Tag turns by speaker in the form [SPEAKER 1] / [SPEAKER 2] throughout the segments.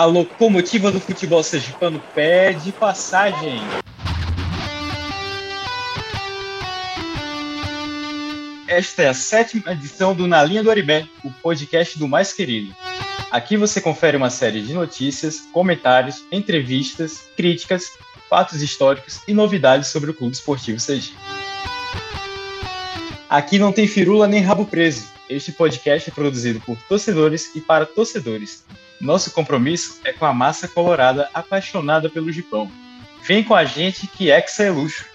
[SPEAKER 1] A locomotiva do futebol sergipano pede passagem. Esta é a sétima edição do Na Linha do Aribé, o podcast do mais querido. Aqui você confere uma série de notícias, comentários, entrevistas, críticas, fatos históricos e novidades sobre o Clube Esportivo Sergipe. Aqui não tem firula nem rabo preso. Este podcast é produzido por torcedores e para torcedores. Nosso compromisso é com a massa colorada apaixonada pelo Gipão. Vem com a gente que Hexa é luxo.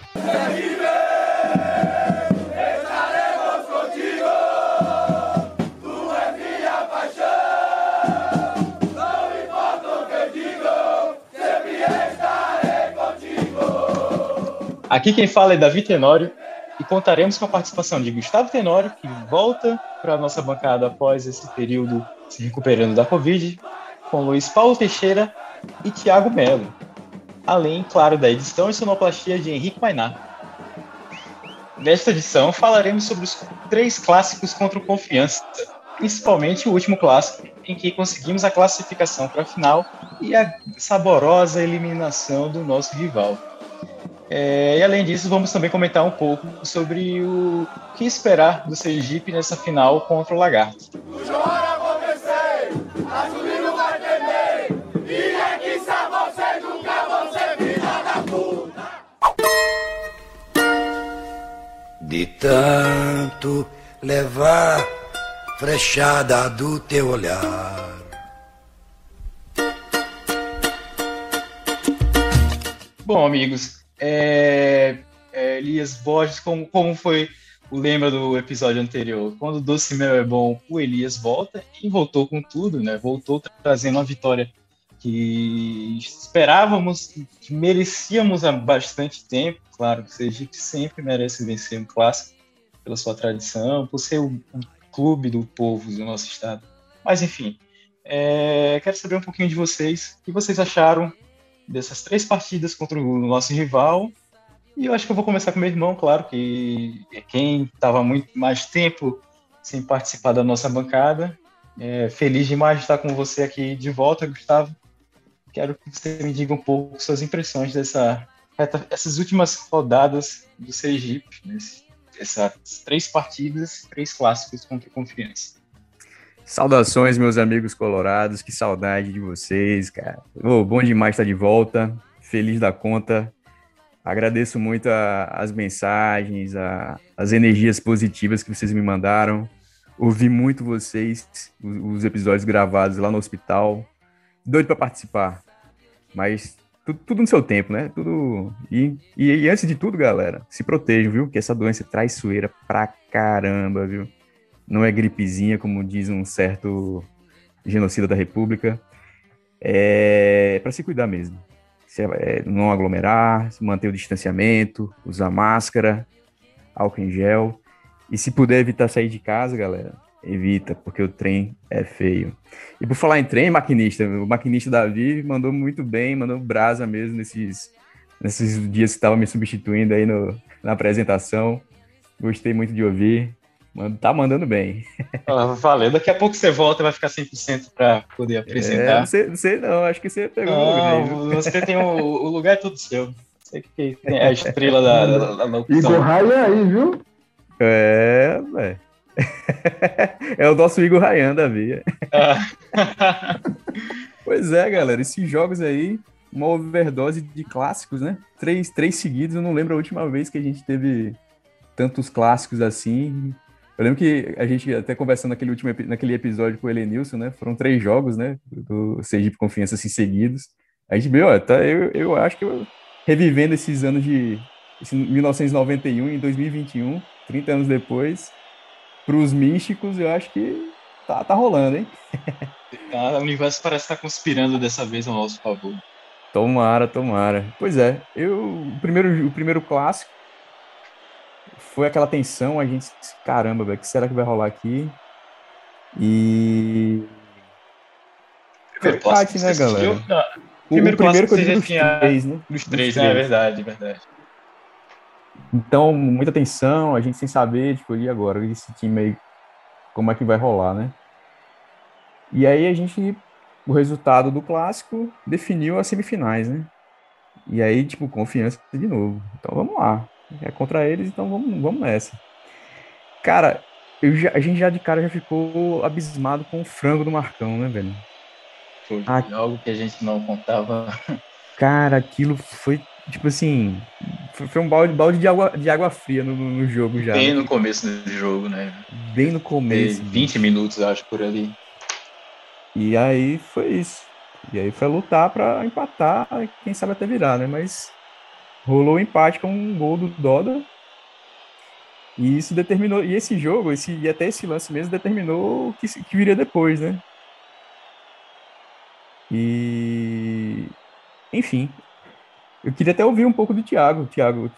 [SPEAKER 1] Aqui quem fala é Davi Tenório e contaremos com a participação de Gustavo Tenório, que volta para a nossa bancada após esse período se recuperando da Covid, com Luiz Paulo Teixeira e Tiago Melo. Além, claro, da edição e sonoplastia de Henrique Mainá. Nesta edição falaremos sobre os três clássicos contra o Confiança, principalmente o último clássico, em que conseguimos a classificação para a final e a saborosa eliminação do nosso rival. É, e além disso, vamos também comentar um pouco sobre o que esperar do Sergipe nessa final contra o Lagarto.
[SPEAKER 2] De tanto levar frechada do teu olhar.
[SPEAKER 1] Bom, amigos, é, é, Elias Borges, como, como foi o lembra do episódio anterior? Quando o Doce Mel é bom, o Elias volta e voltou com tudo, né? Voltou trazendo uma vitória que esperávamos, que merecíamos há bastante tempo. Claro que o Sergipe sempre merece vencer um clássico pela sua tradição, por ser o, clube do povo do nosso estado. Mas enfim, é, quero saber um pouquinho de vocês. O que vocês acharam dessas três partidas contra o nosso rival. E eu acho que eu vou começar com meu irmão, claro, que é quem estava muito mais tempo sem participar da nossa bancada. É, feliz demais de estar com você aqui de volta, Gustavo. Quero que você me diga um pouco suas impressões dessa essas últimas rodadas do Sergipe, né? essas três partidas, três clássicos contra o Confiança.
[SPEAKER 3] Saudações, meus amigos colorados, que saudade de vocês, cara. Oh, bom demais estar de volta, feliz da conta. Agradeço muito a, as mensagens, a, as energias positivas que vocês me mandaram. Ouvi muito vocês, os, os episódios gravados lá no hospital. Doido para participar, mas tudo, tudo, no seu tempo, né? Tudo. E, e, e antes de tudo, galera, se protejam, viu? Que essa doença é traiçoeira pra caramba, viu? não é gripezinha, como diz um certo genocida da República. É para se cuidar mesmo. Se é, não aglomerar, manter o distanciamento, usar máscara, álcool em gel. E se puder evitar sair de casa, galera, evita, porque o trem é feio. E por falar em trem, maquinista, o maquinista Davi mandou muito bem, mandou brasa mesmo nesses, nesses dias que estava me substituindo aí no, na apresentação. Gostei muito de ouvir. Tá mandando bem.
[SPEAKER 1] Ah, valeu. Daqui a pouco você volta e vai ficar 100% para poder apresentar. É,
[SPEAKER 3] não, sei, não sei não, acho que você pegou não,
[SPEAKER 1] o lugar. Você tem o, o, lugar é todo seu. Você que tem a estrela da, da, da
[SPEAKER 4] locução. Igor Rayan aí, viu?
[SPEAKER 3] É, velho. é o nosso Igor Rayan da Via. Ah. pois é, galera. Esses jogos aí, uma overdose de clássicos, né? Três, três seguidos. Eu não lembro a última vez que a gente teve tantos clássicos assim. Eu lembro que a gente até conversando naquele último naquele episódio com o Elenilson, né? Foram três jogos, né? Do Sergipe Confiança assim, seguidos. A gente viu, ó, tá, eu, eu acho que eu, revivendo esses anos de esse 1991 e 2021, 30 anos depois, para os místicos, eu acho que tá, tá rolando, hein?
[SPEAKER 1] Ah, o universo parece estar conspirando dessa vez ao nosso favor.
[SPEAKER 3] Tomara, tomara. Pois é, eu o primeiro, o primeiro clássico foi aquela tensão, a gente, caramba, o que será que vai rolar aqui? E.
[SPEAKER 1] Primeiro empate, né, galera? Não, o primeiro, primeiro que eu digo dos tinha... três, né? Dos três, dos né? É verdade, verdade.
[SPEAKER 3] Então, muita tensão, a gente sem saber, tipo, e agora? Esse time aí, como é que vai rolar, né? E aí a gente o resultado do clássico definiu as semifinais, né? E aí, tipo, confiança de novo. Então vamos lá. É contra eles, então vamos, vamos nessa. Cara, já, a gente já de cara já ficou abismado com o frango do Marcão, né, velho?
[SPEAKER 1] Foi ah, algo que a gente não contava.
[SPEAKER 3] Cara, aquilo foi, tipo assim, foi, um balde, balde de, água, de água fria no, no jogo já.
[SPEAKER 1] Bem né? no começo do jogo, né?
[SPEAKER 3] Bem no começo.
[SPEAKER 1] 20 minutos, acho, por ali.
[SPEAKER 3] E aí foi isso. E aí foi lutar para empatar, quem sabe até virar, né? Mas rolou o um empate com um gol do Doda. E isso determinou, e esse jogo, esse, e até esse lance mesmo, determinou o que, que viria depois, né? E. Enfim. Eu queria até ouvir um pouco do Thiago. Thiago,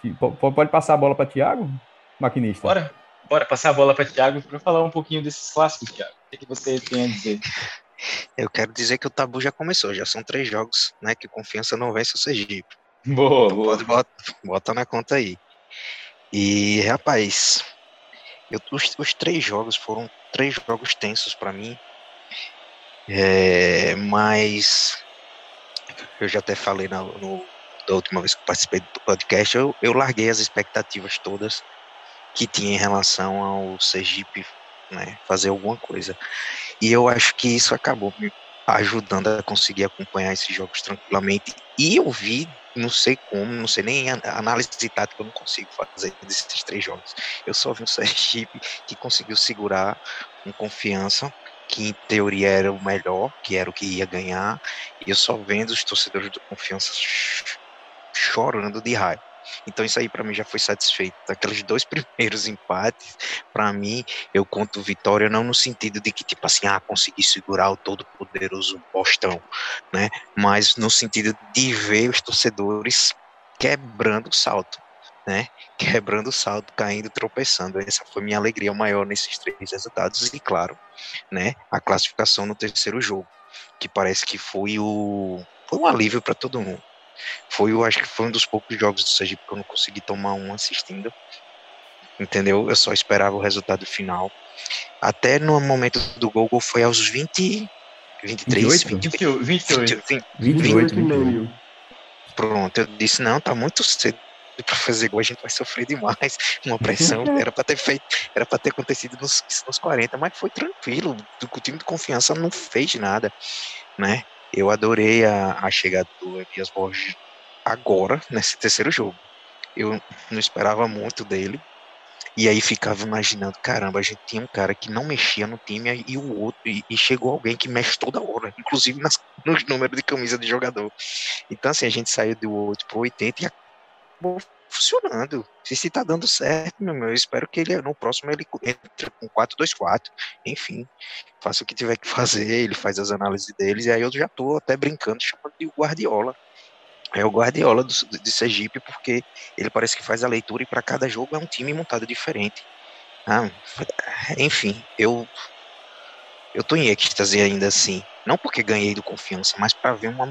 [SPEAKER 3] pode passar a bola para Thiago, maquinista?
[SPEAKER 1] Bora, bora passar a bola para Thiago para falar um pouquinho desses clássicos, Thiago. O que, você tem a dizer?
[SPEAKER 5] Eu quero dizer que o tabu já começou, já são três jogos, né? Que confiança não vence o Sergipe.
[SPEAKER 1] Boa, então, boa. Pode
[SPEAKER 5] bota, bota na conta aí. E, rapaz, eu, os, os, três jogos foram três jogos tensos para mim. É, mas eu já até falei na, no, da última vez que participei do podcast, eu, eu larguei as expectativas todas que tinha em relação ao Sergipe né, fazer alguma coisa. E eu acho que isso acabou me ajudando a conseguir acompanhar esses jogos tranquilamente. E eu vi, não sei como, não sei nem análise tática, eu não consigo fazer desses três jogos. Eu só vi um Sergipe que conseguiu segurar com confiança, que em teoria era o melhor, que era o que ia ganhar, e eu só vendo os torcedores do confiança chorando de raiva. Então isso aí para mim já foi satisfeito. Aqueles dois primeiros empates, para mim, eu conto vitória não no sentido de que tipo assim, ah, consegui segurar o todo poderoso Bostão, né? Mas no sentido de ver os torcedores quebrando o salto, né? Quebrando o salto, caindo, tropeçando. Essa foi minha alegria maior nesses três resultados e claro, né, a classificação no terceiro jogo, que parece que foi o foi um alívio para todo mundo. Foi, eu acho que foi um dos poucos jogos do Sergipe que eu não consegui tomar um assistindo. Entendeu? Eu só esperava o resultado final. Até no momento do gol, gol foi aos 20, 23,
[SPEAKER 1] 28, 28,
[SPEAKER 3] 28, 28, 28.
[SPEAKER 5] Pronto, eu disse, não, tá muito cedo para fazer gol, a gente vai sofrer demais. Uma pressão, era para ter feito, era para ter acontecido nos, nos 40, mas foi tranquilo. O time de confiança não fez nada, né? Eu adorei a, a chegada do Elias Borges agora, nesse terceiro jogo. Eu não esperava muito dele. E aí ficava imaginando, caramba, a gente tinha um cara que não mexia no time e o outro, e, e chegou alguém que mexe toda hora, inclusive nas, nos números de camisa de jogador. Então, assim, a gente saiu do 8 para 80 e acabou funcionando. Se se tá dando certo, meu, eu espero que ele no próximo ele entre com 4-2-4, enfim, faça o que tiver que fazer, ele faz as análises deles, e aí eu já tô até brincando, chamando de Guardiola. É o Guardiola do, de Sergipe, porque ele parece que faz a leitura e para cada jogo é um time montado diferente. Ah, enfim, eu eu tô em êxtase ainda assim, não porque ganhei do confiança, mas para ver uma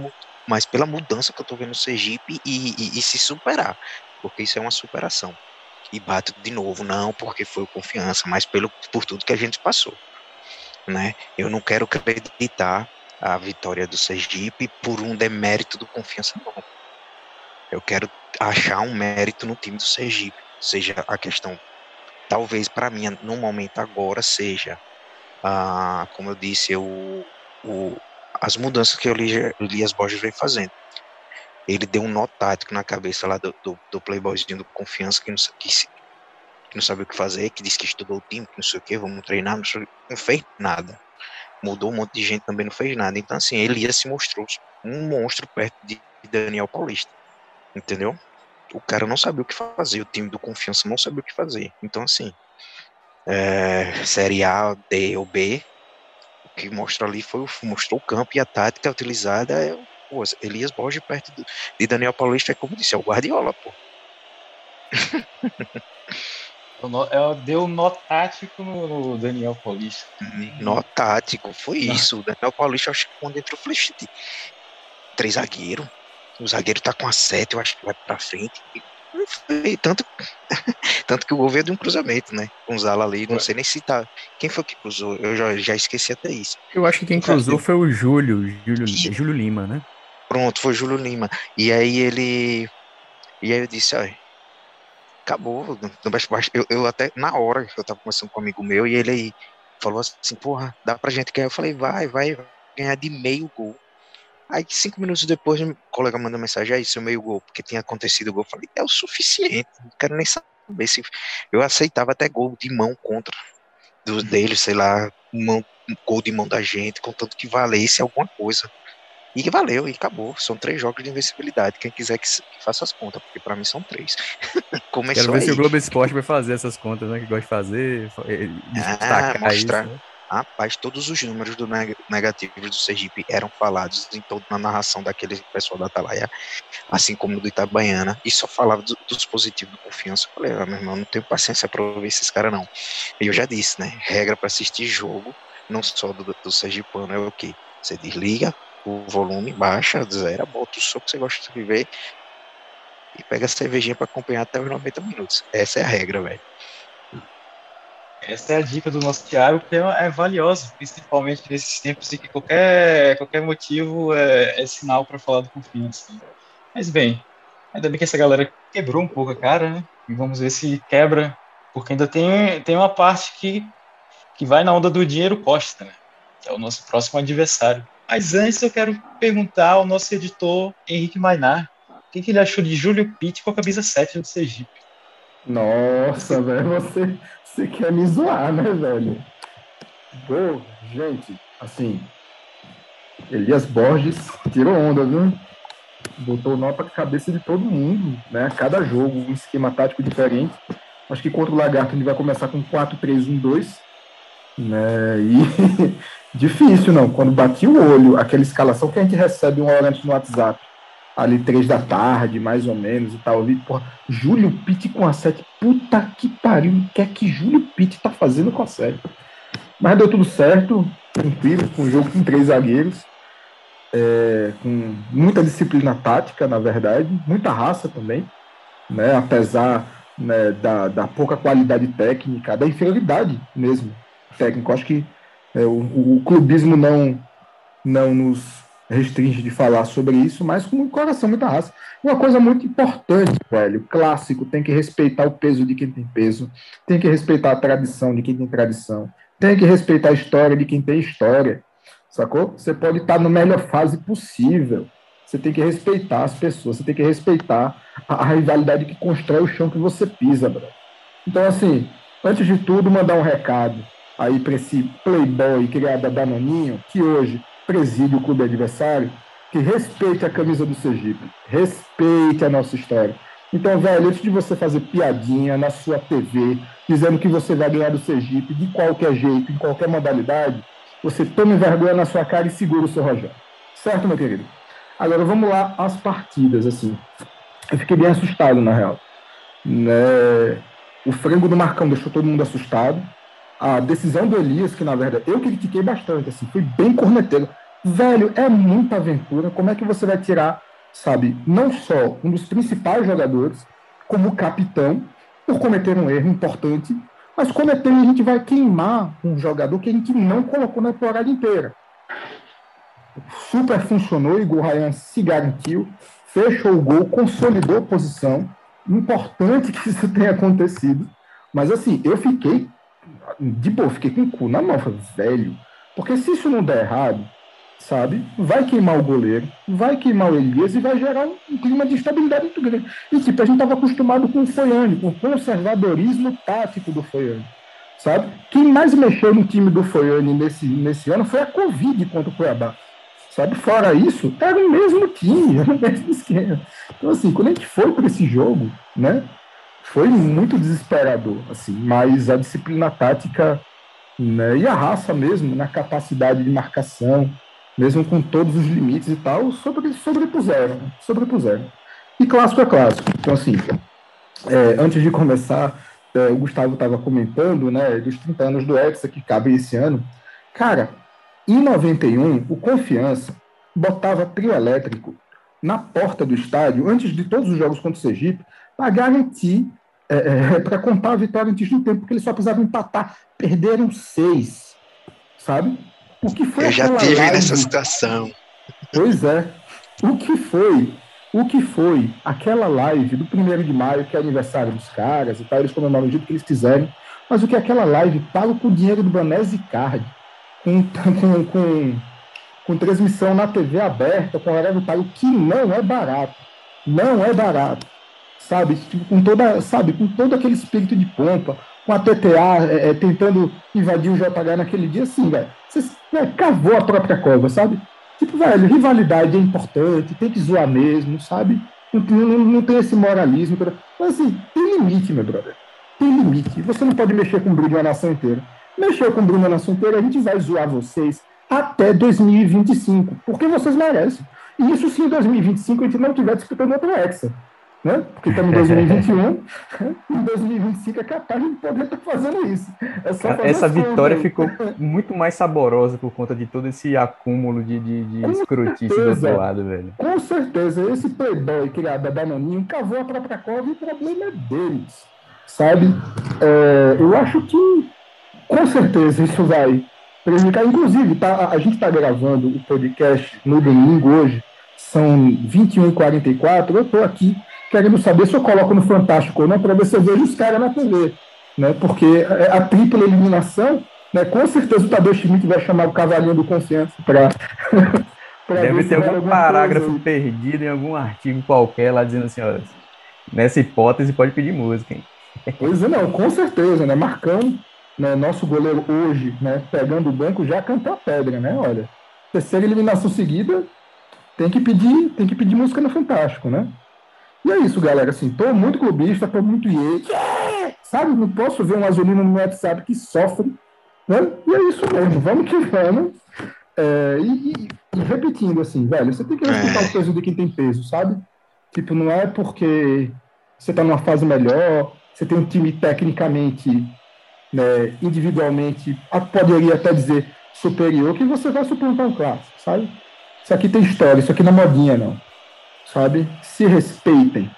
[SPEAKER 5] mas pela mudança que eu tô vendo no Sergipe e, e, e se superar porque isso é uma superação. E bato de novo, não porque foi confiança, mas pelo, por tudo que a gente passou. Né? Eu não quero acreditar a vitória do Sergipe por um demérito do confiança, não. Eu quero achar um mérito no time do Sergipe, seja a questão, talvez para mim, no momento agora, seja, ah, como eu disse, eu, o, as mudanças que o Elias Borges vem fazendo ele deu um nó tático na cabeça lá do, do, do playboyzinho do confiança que não, que, que não sabe o que fazer, que disse que estudou o time, que não sei o que, vamos treinar, não, sei, não fez nada. Mudou um monte de gente também não fez nada. Então, assim, ele ia se mostrou um monstro perto de Daniel Paulista. Entendeu? O cara não sabia o que fazer, o time do confiança não sabia o que fazer. Então, assim, é, Série A, D ou B, o que mostra ali foi mostrou o campo e a tática utilizada é Pô, Elias Borges perto de Daniel Paulista é como disse, é o Guardiola, pô.
[SPEAKER 1] Deu nó tático no, Daniel Paulista.
[SPEAKER 5] Nó tático, foi isso. O Daniel Paulista, acho que quando entrou, falei, três zagueiros. O zagueiro tá com a sete, eu acho que vai pra frente. foi tanto, tanto que o gol veio de um cruzamento, né? Com o Zala ali, não sei nem se tá. Quem foi que cruzou? Eu já, já esqueci até isso.
[SPEAKER 3] Eu acho que quem cruzou foi o Júlio, Júlio, Júlio Lima, né?
[SPEAKER 5] Pronto, foi Júlio Lima. E aí ele. E aí eu disse, olha, acabou. Eu, eu até, na hora, eu tava conversando com um amigo meu, e ele aí falou assim, porra, dá pra gente ganhar. Eu falei, vai, vai, ganhar de meio gol. Aí, cinco minutos depois, o colega mandou mensagem, aí, seu meio gol, porque tinha acontecido o gol. Eu falei, é o suficiente, não quero nem saber se. Eu aceitava até gol de mão contra dos deles, sei lá, mão, gol de mão da gente, contanto que valesse alguma coisa. E valeu, e acabou. São três jogos de invencibilidade. Quem quiser que, faça as contas, porque para mim são três.
[SPEAKER 3] Começou Quero ver aí. se o Globo Esporte vai fazer essas contas, né? Que gosta de fazer, eh,
[SPEAKER 5] ah, mostrar. Isso, né? Rapaz, todos os números do negativos do Sergipe eram falados em toda a narração daquele pessoal da Atalaia, assim como do Itabaiana, e só falava do, dos positivos do confiança. Eu falei, ah, meu irmão, não tenho paciência para ouvir esses caras, não. E eu já disse, né? Regra para assistir jogo, não só do, do Sergipano, é o quê? Você desliga o volume, baixa, zero, bota o som que você gosta de ver e pega a cervejinha para acompanhar até os 90 minutos. Essa é a regra, velho.
[SPEAKER 1] Essa é a dica do nosso Thiago, que é, é valiosa, principalmente nesses tempos em que qualquer, qualquer motivo é, é sinal para falar do confiança. Mas bem, ainda bem que essa galera quebrou um pouco a cara, né? E vamos ver se quebra, porque ainda tem, tem uma parte que, que vai na onda do dinheiro Costa, né? Que é o nosso próximo adversário. Mas antes eu quero perguntar ao nosso editor Henrique Mainar o que, que ele achou de Júlio Pitt com a camisa 7 do Sergipe.
[SPEAKER 4] Nossa, velho, você, você quer me zoar, né, velho? Pô, gente, assim, Elias Borges tirou onda, viu? Botou nó pra cabeça de todo mundo, né? Cada jogo, um esquema tático diferente. Acho que contra o Lagarto ele vai começar com 4-3-1-2, né? E difícil, não. Quando bati o olho, aquela escalação que a gente recebe uma hora antes no WhatsApp, ali três da tarde, mais ou menos, e tal. Ali, porra, Júlio Pitt com a sete. Puta que pariu, o que é que Júlio Pitt tá fazendo com a sete? Mas deu tudo certo, tranquilo, com um jogo com três zagueiros, é, com muita disciplina tática, na verdade, muita raça também, né? Apesar né, da, da pouca qualidade técnica, da inferioridade mesmo técnica. Acho que é, o, o clubismo não, não nos restringe de falar sobre isso, mas com o coração, muita raça. Uma coisa muito importante, velho, clássico, tem que respeitar o peso de quem tem peso, tem que respeitar a tradição de quem tem tradição, tem que respeitar a história de quem tem história, sacou? Você pode estar na melhor fase possível, você tem que respeitar as pessoas, você tem que respeitar a, a rivalidade que constrói o chão que você pisa, bro. Então, assim, antes de tudo, mandar um recado aí para esse playboy criado a Danoninho, que hoje preside o clube adversário, que respeite a camisa do Sergipe, respeite a nossa história. Então, velho, antes de você fazer piadinha na sua TV, dizendo que você vai ganhar do Sergipe de qualquer jeito, em qualquer modalidade, você tome vergonha na sua cara e segura o seu Rogério. Certo, meu querido? Agora vamos lá às partidas, assim. Eu fiquei bem assustado, na real. Né? O frango do Marcão deixou todo mundo assustado a decisão do Elias, que na verdade eu critiquei bastante, assim, fui bem corneteiro. Velho, é muita aventura. Como é que você vai tirar, sabe, não só um dos principais jogadores, como capitão, por cometer um erro importante, mas cometendo a gente vai queimar um jogador que a gente não colocou na temporada inteira. Super funcionou, Igor Ryan se garantiu, fechou o gol, consolidou a posição. Importante que isso tenha acontecido. Mas assim, eu fiquei de boa, fiquei com o cu na mão, velho, porque se isso não der errado, sabe, vai queimar o goleiro, vai queimar o Elias e vai gerar um, clima de instabilidade muito grande. E tipo, a gente estava acostumado com o Foiane, com o conservadorismo tático do Foiane, sabe? Quem mais mexeu no time do Foiane nesse, nesse ano foi a Covid contra o Cuiabá. Sabe, fora isso, era o mesmo time, era o mesmo esquema. Então, assim, quando a gente foi para esse jogo, né, foi muito desesperador, assim, mas a disciplina tática né, e a raça mesmo, na capacidade de marcação, mesmo com todos os limites e tal, sobre, sobrepuseram, sobrepuseram. E clássico é clássico. Então, assim, é, antes de começar, é, o Gustavo estava comentando, né, dos 30 anos do Hexa que cabe esse ano. Cara, em 91, o Confiança botava trio elétrico na porta do estádio, antes de todos os jogos contra o Sergipe, para garantir, é, é, para contar a vitória antes do tempo, porque eles só precisavam empatar. Perderam seis, sabe?
[SPEAKER 5] O que foi Eu já tive live? nessa situação.
[SPEAKER 4] Pois é. O que foi? O que foi aquela live do primeiro de maio, que é aniversário dos caras e tal, eles comemoram o jeito que eles quiserem, mas o que é aquela live paga com o dinheiro do Banese Card, com, com, com, com, transmissão na TV aberta, com horário pago, que não é barato. Não é barato. Sabe? Tipo, com, toda, sabe? com todo aquele espírito de pompa, com a TTA é, é, tentando invadir o JH naquele dia, assim, velho. Você é, cavou a própria cova, sabe? Tipo, velho, rivalidade é importante, tem que zoar mesmo, sabe? Não, não, não tem esse moralismo. Mas assim, tem limite, meu brother tem limite. Você não pode mexer com o Bruno a nação inteira. Mexer com o Bruno a nação inteira, a gente vai zoar vocês até 2025, porque vocês merecem. E isso se em 2025 a gente não estiver disputando outra Hexa. Né? Porque estamos em 2021, em 2025 é capaz de poder estar fazendo isso.
[SPEAKER 3] É Essa vitória ficou muito mais saborosa por conta de todo esse acúmulo de, de, de escrotice do outro lado, velho.
[SPEAKER 4] Com certeza, esse playboy criado da Danoninho cavou a própria cova e o problema é deles sabe? É, eu acho que, com certeza, isso vai prejudicar. Inclusive, tá, a gente está gravando o podcast no domingo hoje, são 21h44. Eu estou aqui querendo saber se eu coloco no Fantástico ou não, para ver se eu vejo os caras na TV. Né? Porque a tripla eliminação, né, com certeza o Tadeu Schmidt vai chamar o cavalinho do confiança para.
[SPEAKER 3] Deve ter algum parágrafo coisa. perdido em algum artigo qualquer lá dizendo assim: olha, nessa hipótese pode pedir música, hein?
[SPEAKER 4] Pois é, não, com certeza, né? Marcão, né, nosso goleiro hoje, né, pegando o banco, já cantou a pedra, né? Olha, terceira eliminação seguida, tem que pedir, tem que pedir música no Fantástico, né? E é isso, galera. Assim, tô muito clubista, tô muito iê, sabe? Não posso ver um azulino no WhatsApp que sofre, né? E é isso mesmo, vamos que vamos. É, e, e, e, repetindo, assim, velho, você tem que respeitar o peso de quem tem peso, sabe? Tipo, não é porque você tá numa fase melhor, você tem um time tecnicamente, né, individualmente, poderia até dizer superior, que você vai suplantar um clássico, sabe? Isso aqui tem história, isso aqui não é modinha, não. Sabe? Se respeitem,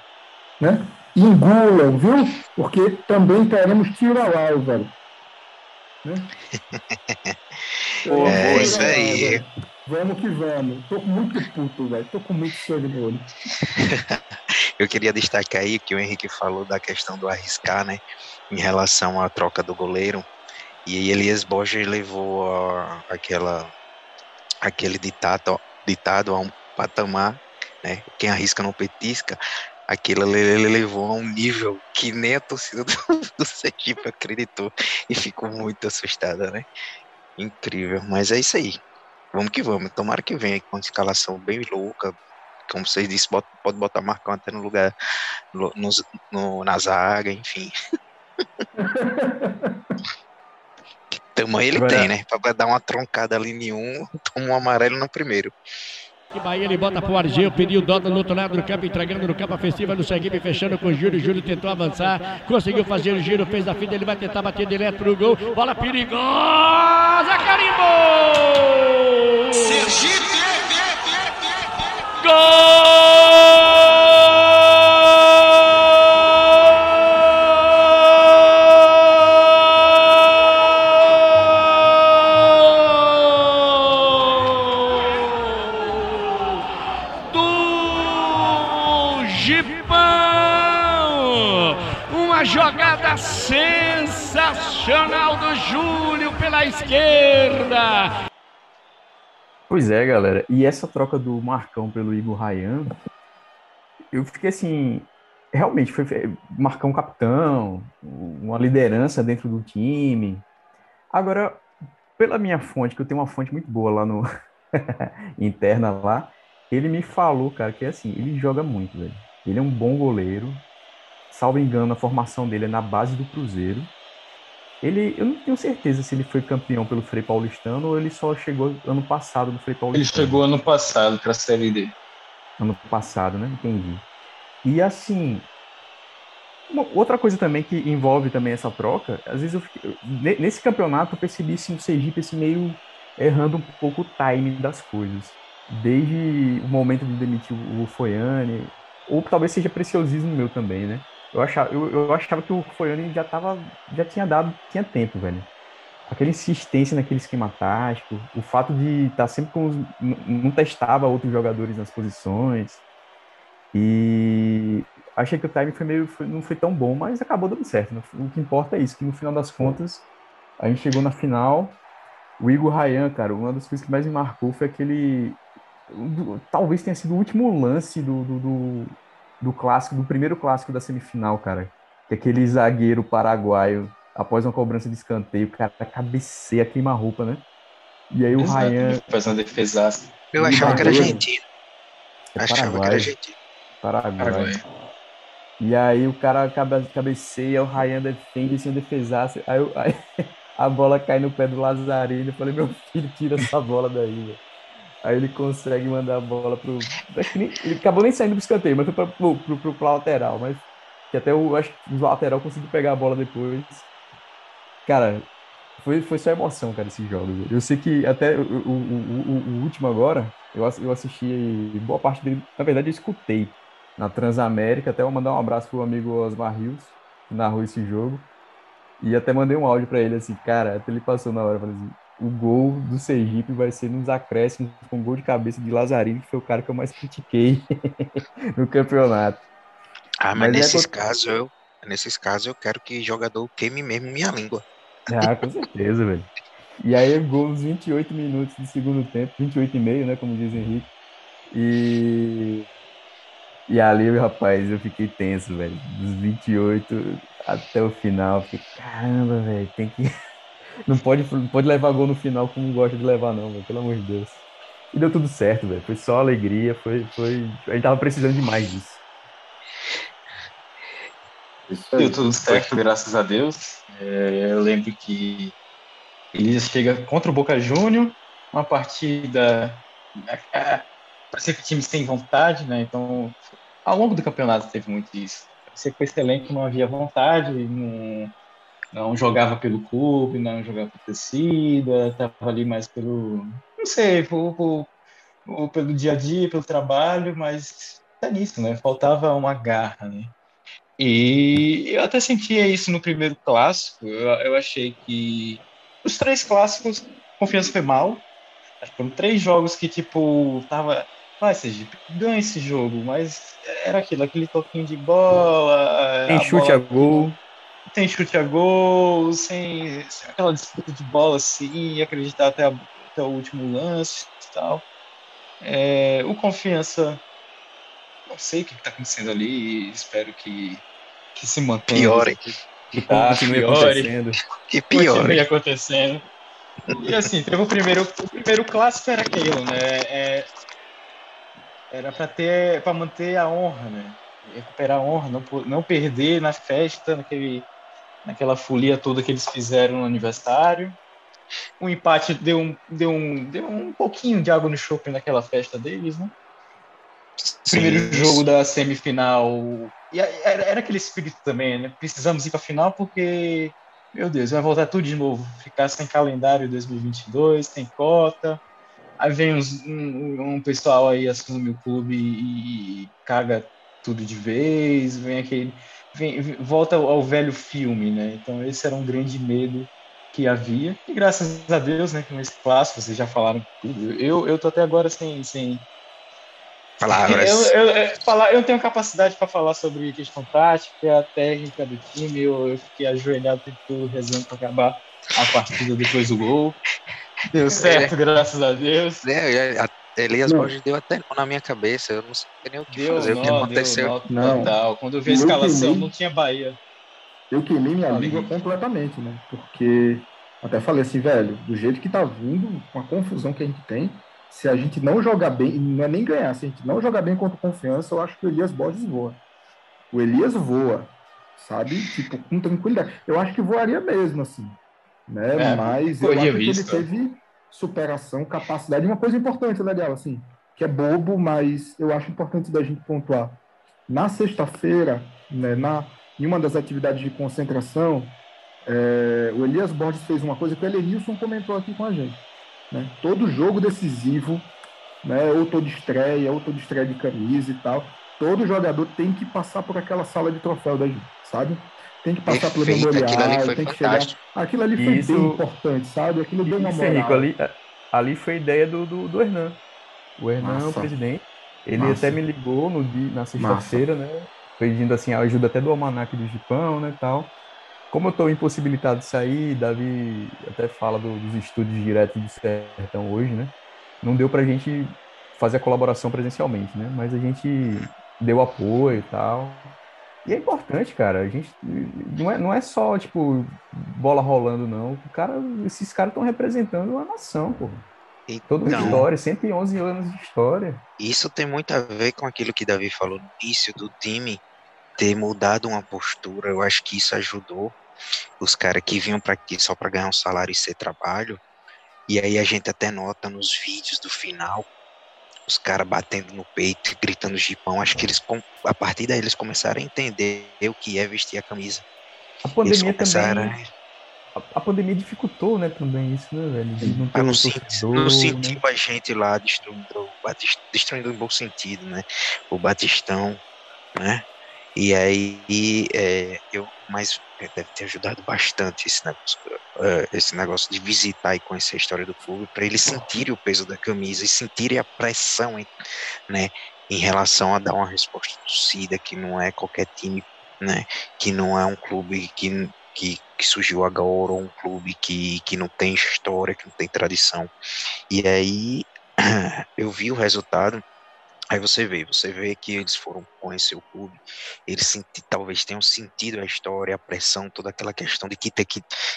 [SPEAKER 4] né? E engulam, viu? Porque também teremos tiro ao alvo,
[SPEAKER 5] Né? é isso aí.
[SPEAKER 4] Vamos que vamos. Tô muito puto, velho. Tô com muito sangue no olho.
[SPEAKER 5] Eu queria destacar aí que o Henrique falou da questão do arriscar, né? Em relação à troca do goleiro. E Elias Borges levou a, aquela, aquele ditado, ditado a um patamar, né? Quem arrisca não petisca. Aquilo ele levou a um nível que nem a torcida do, do Sergipe acreditou e ficou muito assustada, né? Incrível, mas é isso aí. Vamos que vamos. Tomara que venha com uma escalação bem louca, como vocês disseram, pode botar Marcão até no lugar, no, no, na zaga, enfim. Tamanho ele tem, né? Pra dar uma troncada ali em um, toma um amarelo no primeiro.
[SPEAKER 6] Que Bahia ele bota pro Argel, pediu Dota no outro lado do campo, entregando no campo ofensiva no Seguibe, fechando com o Júlio. Júlio tentou avançar, conseguiu fazer o giro, fez a fita, ele vai tentar bater direto pro gol. Bola perigosa, carimbou! Sergipe! Do
[SPEAKER 3] Pois é, galera. E essa troca do Marcão pelo Igor Rayan, eu fiquei assim, realmente foi Marcão capitão, uma liderança dentro do time. Agora, pela minha fonte, que eu tenho uma fonte muito boa lá no interna lá, ele me falou, cara, que é assim, ele joga muito, velho. Ele é um bom goleiro. Salvo engano, a formação dele é na base do Cruzeiro. Ele, eu não tenho certeza se ele foi campeão pelo Frei Paulistano ou ele só chegou ano passado no Frei Paulistano.
[SPEAKER 1] Ele chegou ano passado para a Série D.
[SPEAKER 3] Ano passado, né? Entendi. E assim, uma, outra coisa também que envolve também essa troca, às vezes eu fiquei, nesse campeonato eu percebi assim, o Sergipe assim, meio errando um pouco o time das coisas. Desde o momento de demitir o Foiane, ou talvez seja preciosismo meu também, né? Eu achava, eu, eu achava que o Foiane já tava, já tinha dado, tinha tempo, velho. Aquela insistência naquele esquema tático, o fato de estar tá sempre com os, não testava outros jogadores nas posições. E achei que o time foi meio, foi, não foi tão bom, mas acabou dando certo. Né? O que importa é isso, que no final das contas a gente chegou na final. O Igor Ryan, cara, uma das coisas que mais me marcou foi aquele talvez tenha sido o último lance do, do, do, do, clássico, do primeiro clássico da semifinal, cara. Que aquele zagueiro paraguaio, após uma cobrança de escanteio, o cara cabeceia, queima-roupa, né? E aí o Exato, Ryan.
[SPEAKER 1] Faz uma defesaça.
[SPEAKER 5] Eu achava que era argentino. É achava que era argentino.
[SPEAKER 3] Paraguai. Paraguai. E aí o cara cabeceia, o Ryan defende sem defesaça. Aí, aí, a bola cai no pé do Lazarino. Eu falei, meu filho, tira essa bola daí, velho. Aí ele consegue mandar a bola pro. Ele acabou nem saindo pro escanteio, mas foi pra, pro, pro, pro, pro lateral. Mas que até o, acho que o lateral conseguiu pegar a bola depois. Cara, foi, foi só emoção, cara, esse jogo. Eu sei que até o, o, o, o último agora, eu, eu assisti boa parte dele. Na verdade, eu escutei na Transamérica. Até vou mandar um abraço pro amigo Osmar Rios, que narrou esse jogo. E até mandei um áudio para ele assim, cara, até ele passou na hora, falei assim, o gol do Sergipe vai ser nos acréscimos com um gol de cabeça de Lazarino, que foi o cara que eu mais critiquei no campeonato.
[SPEAKER 5] Ah, mas, mas é nesses é... casos eu, nesses casos eu quero que jogador queime mesmo minha língua.
[SPEAKER 3] Ah, com certeza, velho. E aí gol nos 28 minutos do segundo tempo, 28 e meio, né, como diz Henrique. E e ali, rapaz, eu fiquei tenso, velho. Dos 28 até o final, fiquei, caramba, velho, tem que não pode, não pode levar gol no final como gosta de levar, não, véio, pelo amor de Deus. E deu tudo certo, velho. Foi só alegria, foi, foi. A gente tava precisando demais disso.
[SPEAKER 1] Deu tudo certo, graças a Deus. É, eu lembro que Elias chega contra o Boca Júnior, uma partida. É, parecia que o time sem vontade, né? Então, ao longo do campeonato teve muito isso. Parecia que com esse elenco não havia vontade, não, não jogava pelo clube, não jogava por torcida, estava ali mais pelo, não sei, por, por, por, pelo dia a dia, pelo trabalho, mas tá nisso, né? Faltava uma garra, né? E eu até sentia isso no primeiro clássico. Eu, eu achei que os três clássicos, confiança foi mal. Acho que foram três jogos que, tipo, tava. Vai, Sergipe, ganha esse jogo, mas era aquilo, aquele toquinho de bola.
[SPEAKER 3] Tem chute bola, a gol
[SPEAKER 1] tem chute a gol, sem, sem aquela disputa de bola assim, acreditar até, a, até o último lance e tal. É, o Confiança, não sei o que está acontecendo ali, espero que, que se mantenha.
[SPEAKER 5] Piore.
[SPEAKER 1] Que, que tá,
[SPEAKER 3] continue acontecendo.
[SPEAKER 5] Que pior.
[SPEAKER 1] Continue acontecendo. E assim, teve o primeiro, o primeiro clássico era aquilo, né? É, era para ter, para manter a honra, né? Recuperar a honra, não, não perder na festa, naquele naquela folia toda que eles fizeram no aniversário. O empate deu um, deu um, deu um pouquinho de água no chope naquela festa deles, né? Sim, Primeiro jogo da semifinal. E era, era aquele espírito também, né? Precisamos ir para a final porque, meu Deus, vai voltar tudo de novo. Ficar sem calendário 2022, tem cota. Aí vem uns, um, um, pessoal aí assume o clube e, e caga tudo de vez. Vem aquele vem, volta ao velho filme, né? Então esse era um grande medo que havia. E graças a Deus, né, com esse clássico, vocês já falaram tudo. Eu, eu tô até agora sem. sem...
[SPEAKER 5] Palavras.
[SPEAKER 1] Eu, eu, eu, falar, eu tenho capacidade para falar sobre questão tática, técnica do time. Eu, eu fiquei ajoelhado todo rezando para acabar a partida depois do gol. Deu certo, é. graças a Deus.
[SPEAKER 5] É, Elias Borges deu até na minha cabeça, eu não sei nem o que deu fazer, nó, o que aconteceu.
[SPEAKER 1] Não. Quando eu vi a escalação, queimei, não tinha Bahia.
[SPEAKER 4] Eu queimei minha língua completamente, né? Porque até falei assim, velho, do jeito que tá vindo, com a confusão que a gente tem, se a gente não jogar bem, não é nem ganhar, se a gente não jogar bem contra confiança, eu acho que o Elias Borges voa. O Elias voa, sabe? Tipo, com tranquilidade. Eu acho que voaria mesmo, assim. Né? É, Mas eu acho que ele teve superação, capacidade. Uma coisa importante, legal, assim, que é bobo, mas eu acho importante da gente pontuar. Na sexta-feira, né, na, em uma das atividades de concentração, é, o Elias Borges fez uma coisa que o Elenilson comentou aqui com a gente. Né? Todo jogo decisivo, né, ou todo estreia, ou todo estreia de camisa e tal, todo jogador tem que passar por aquela sala de troféu da gente, sabe? Tem que passar pelo
[SPEAKER 5] Perfeito,
[SPEAKER 4] memorial,
[SPEAKER 5] aquilo ali foi
[SPEAKER 4] tem que chegar.
[SPEAKER 5] fantástico.
[SPEAKER 4] Aquilo ali foi
[SPEAKER 3] Isso-
[SPEAKER 4] bem importante, sabe? Aquilo deu uma
[SPEAKER 3] Isso,
[SPEAKER 4] moral.
[SPEAKER 3] Ali, ali foi ideia do, do, do Hernan. O Hernan,
[SPEAKER 4] Massa.
[SPEAKER 3] o presidente, ele
[SPEAKER 4] Massa.
[SPEAKER 3] até me ligou no dia, na sexta-feira, né? Pedindo assim, a ajuda até do Almanac do Gipão, né, tal. Como eu estou impossibilitado de sair, Davi até fala do- dos estúdios direto do Sertão hoje, né? Não deu pra gente fazer a colaboração presencialmente, né? Mas a gente deu apoio e tal. E é importante, cara. A gente não é, não é só, tipo, bola rolando, não. O cara, esses caras estão representando uma nação, pô. Toda uma
[SPEAKER 5] Então,
[SPEAKER 3] história, 111 anos de história.
[SPEAKER 5] Isso tem muito a ver com aquilo que Davi falou no início do time ter mudado uma postura. Eu acho que isso ajudou os caras que vinham para aqui só para ganhar um salário e ser trabalho. E aí a gente até nota nos vídeos do final os caras batendo no peito, gritando gipão. Acho que eles a partir daí eles começaram a entender o que é vestir a camisa.
[SPEAKER 3] A
[SPEAKER 5] Eles
[SPEAKER 3] pandemia
[SPEAKER 5] começaram
[SPEAKER 3] também. A, a pandemia dificultou, né, também isso, né, velho? De não ter
[SPEAKER 5] a
[SPEAKER 3] o
[SPEAKER 5] não, senti-
[SPEAKER 3] torcedor, né?
[SPEAKER 5] a gente lá destruindo, destruindo em bom sentido, né? O Batistão, né? E aí, é, eu, mas é, deve ter ajudado bastante esse negócio, é, esse negócio de visitar e conhecer a história do clube, para eles sentirem o peso da camisa e sentirem a pressão, né? Em relação a dar uma resposta torcida, que não é qualquer time, né? Que não é um clube que, que, que surgiu agora, ou um clube que, que não tem história, que não tem tradição. E aí, eu vi o resultado. Aí você vê, você vê que eles foram conhecer o clube, eles senti, talvez tenham sentido a história, a pressão, toda aquela questão de que, que,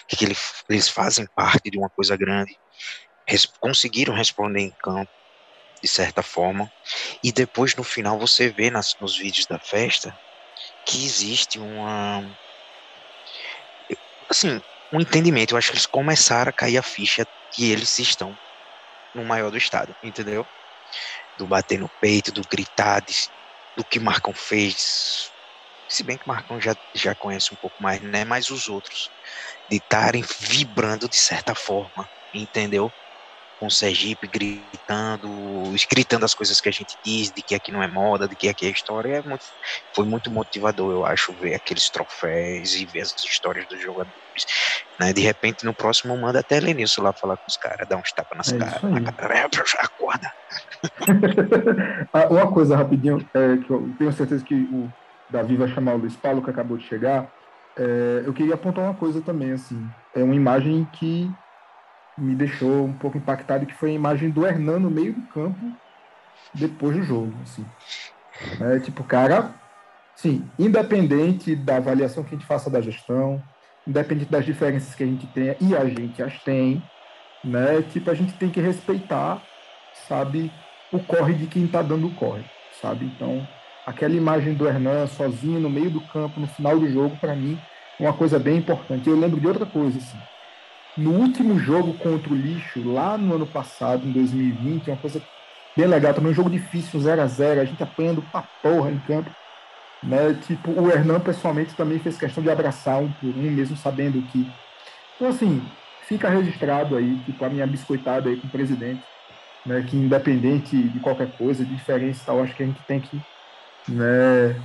[SPEAKER 5] que ele- eles fazem parte de uma coisa grande, res- conseguiram responder em campo, de certa forma, e depois no final você vê nas, nos vídeos da festa que existe uma. Assim, um entendimento. Eu acho que eles começaram a cair a ficha que eles estão no maior do estado, entendeu? Do bater no peito, do gritar, de- do que Marcão fez. Se bem que Marcão já, já conhece um pouco mais, né? Mas os outros, de estarem vibrando de certa forma, entendeu? Com o Sergipe gritando, gritando as coisas que a gente diz, de que aqui não é moda, de que aqui é história, é muito, foi muito motivador, eu acho, ver aqueles troféus e ver as histórias dos jogadores. Né? De repente, no próximo, manda até Lenilson lá falar com os caras, dar uns tapas nas
[SPEAKER 4] É
[SPEAKER 5] caras, na cara, "É, acorda.
[SPEAKER 4] Ah, Uma coisa rapidinho, é, que eu tenho certeza que o Davi vai chamar o Luiz Paulo, que acabou de chegar. É, eu queria apontar uma coisa também, assim. É uma imagem que me deixou um pouco impactado, que foi a imagem do Hernan no meio do campo depois do jogo, assim. É, tipo, cara, sim, independente da avaliação que a gente faça da gestão, independente das diferenças que a gente tenha, e a gente as tem, né? Tipo, a gente tem que respeitar, sabe, o corre de quem tá dando o corre, sabe? Então, aquela imagem do Hernan sozinho no meio do campo, no final do jogo, para mim, é uma coisa bem importante. Eu lembro de outra coisa, assim. No último jogo contra o Lixo, lá no ano passado, em 2020, uma coisa bem legal, também um jogo difícil, 0 a 0 a gente apanhando pra porra em campo. Né? Tipo, o Hernan, pessoalmente, também fez questão de abraçar um por um, mesmo sabendo que. Então, assim, fica registrado aí, tipo, a minha biscoitada aí com o presidente, né? Que independente de qualquer coisa, de diferença e tal, acho que a gente tem que, né?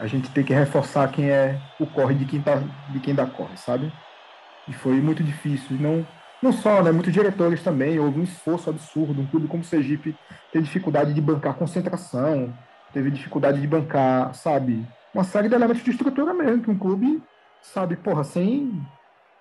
[SPEAKER 4] A gente tem que reforçar quem é o corre de quem, tá, de quem dá corre, sabe? E foi muito difícil. Não, não só, né? Muitos diretores também. Houve um esforço absurdo. Um clube como o Sergipe teve dificuldade de bancar concentração, teve dificuldade de bancar, sabe? Uma série de elementos de estrutura mesmo, que um clube, sabe, porra, sem.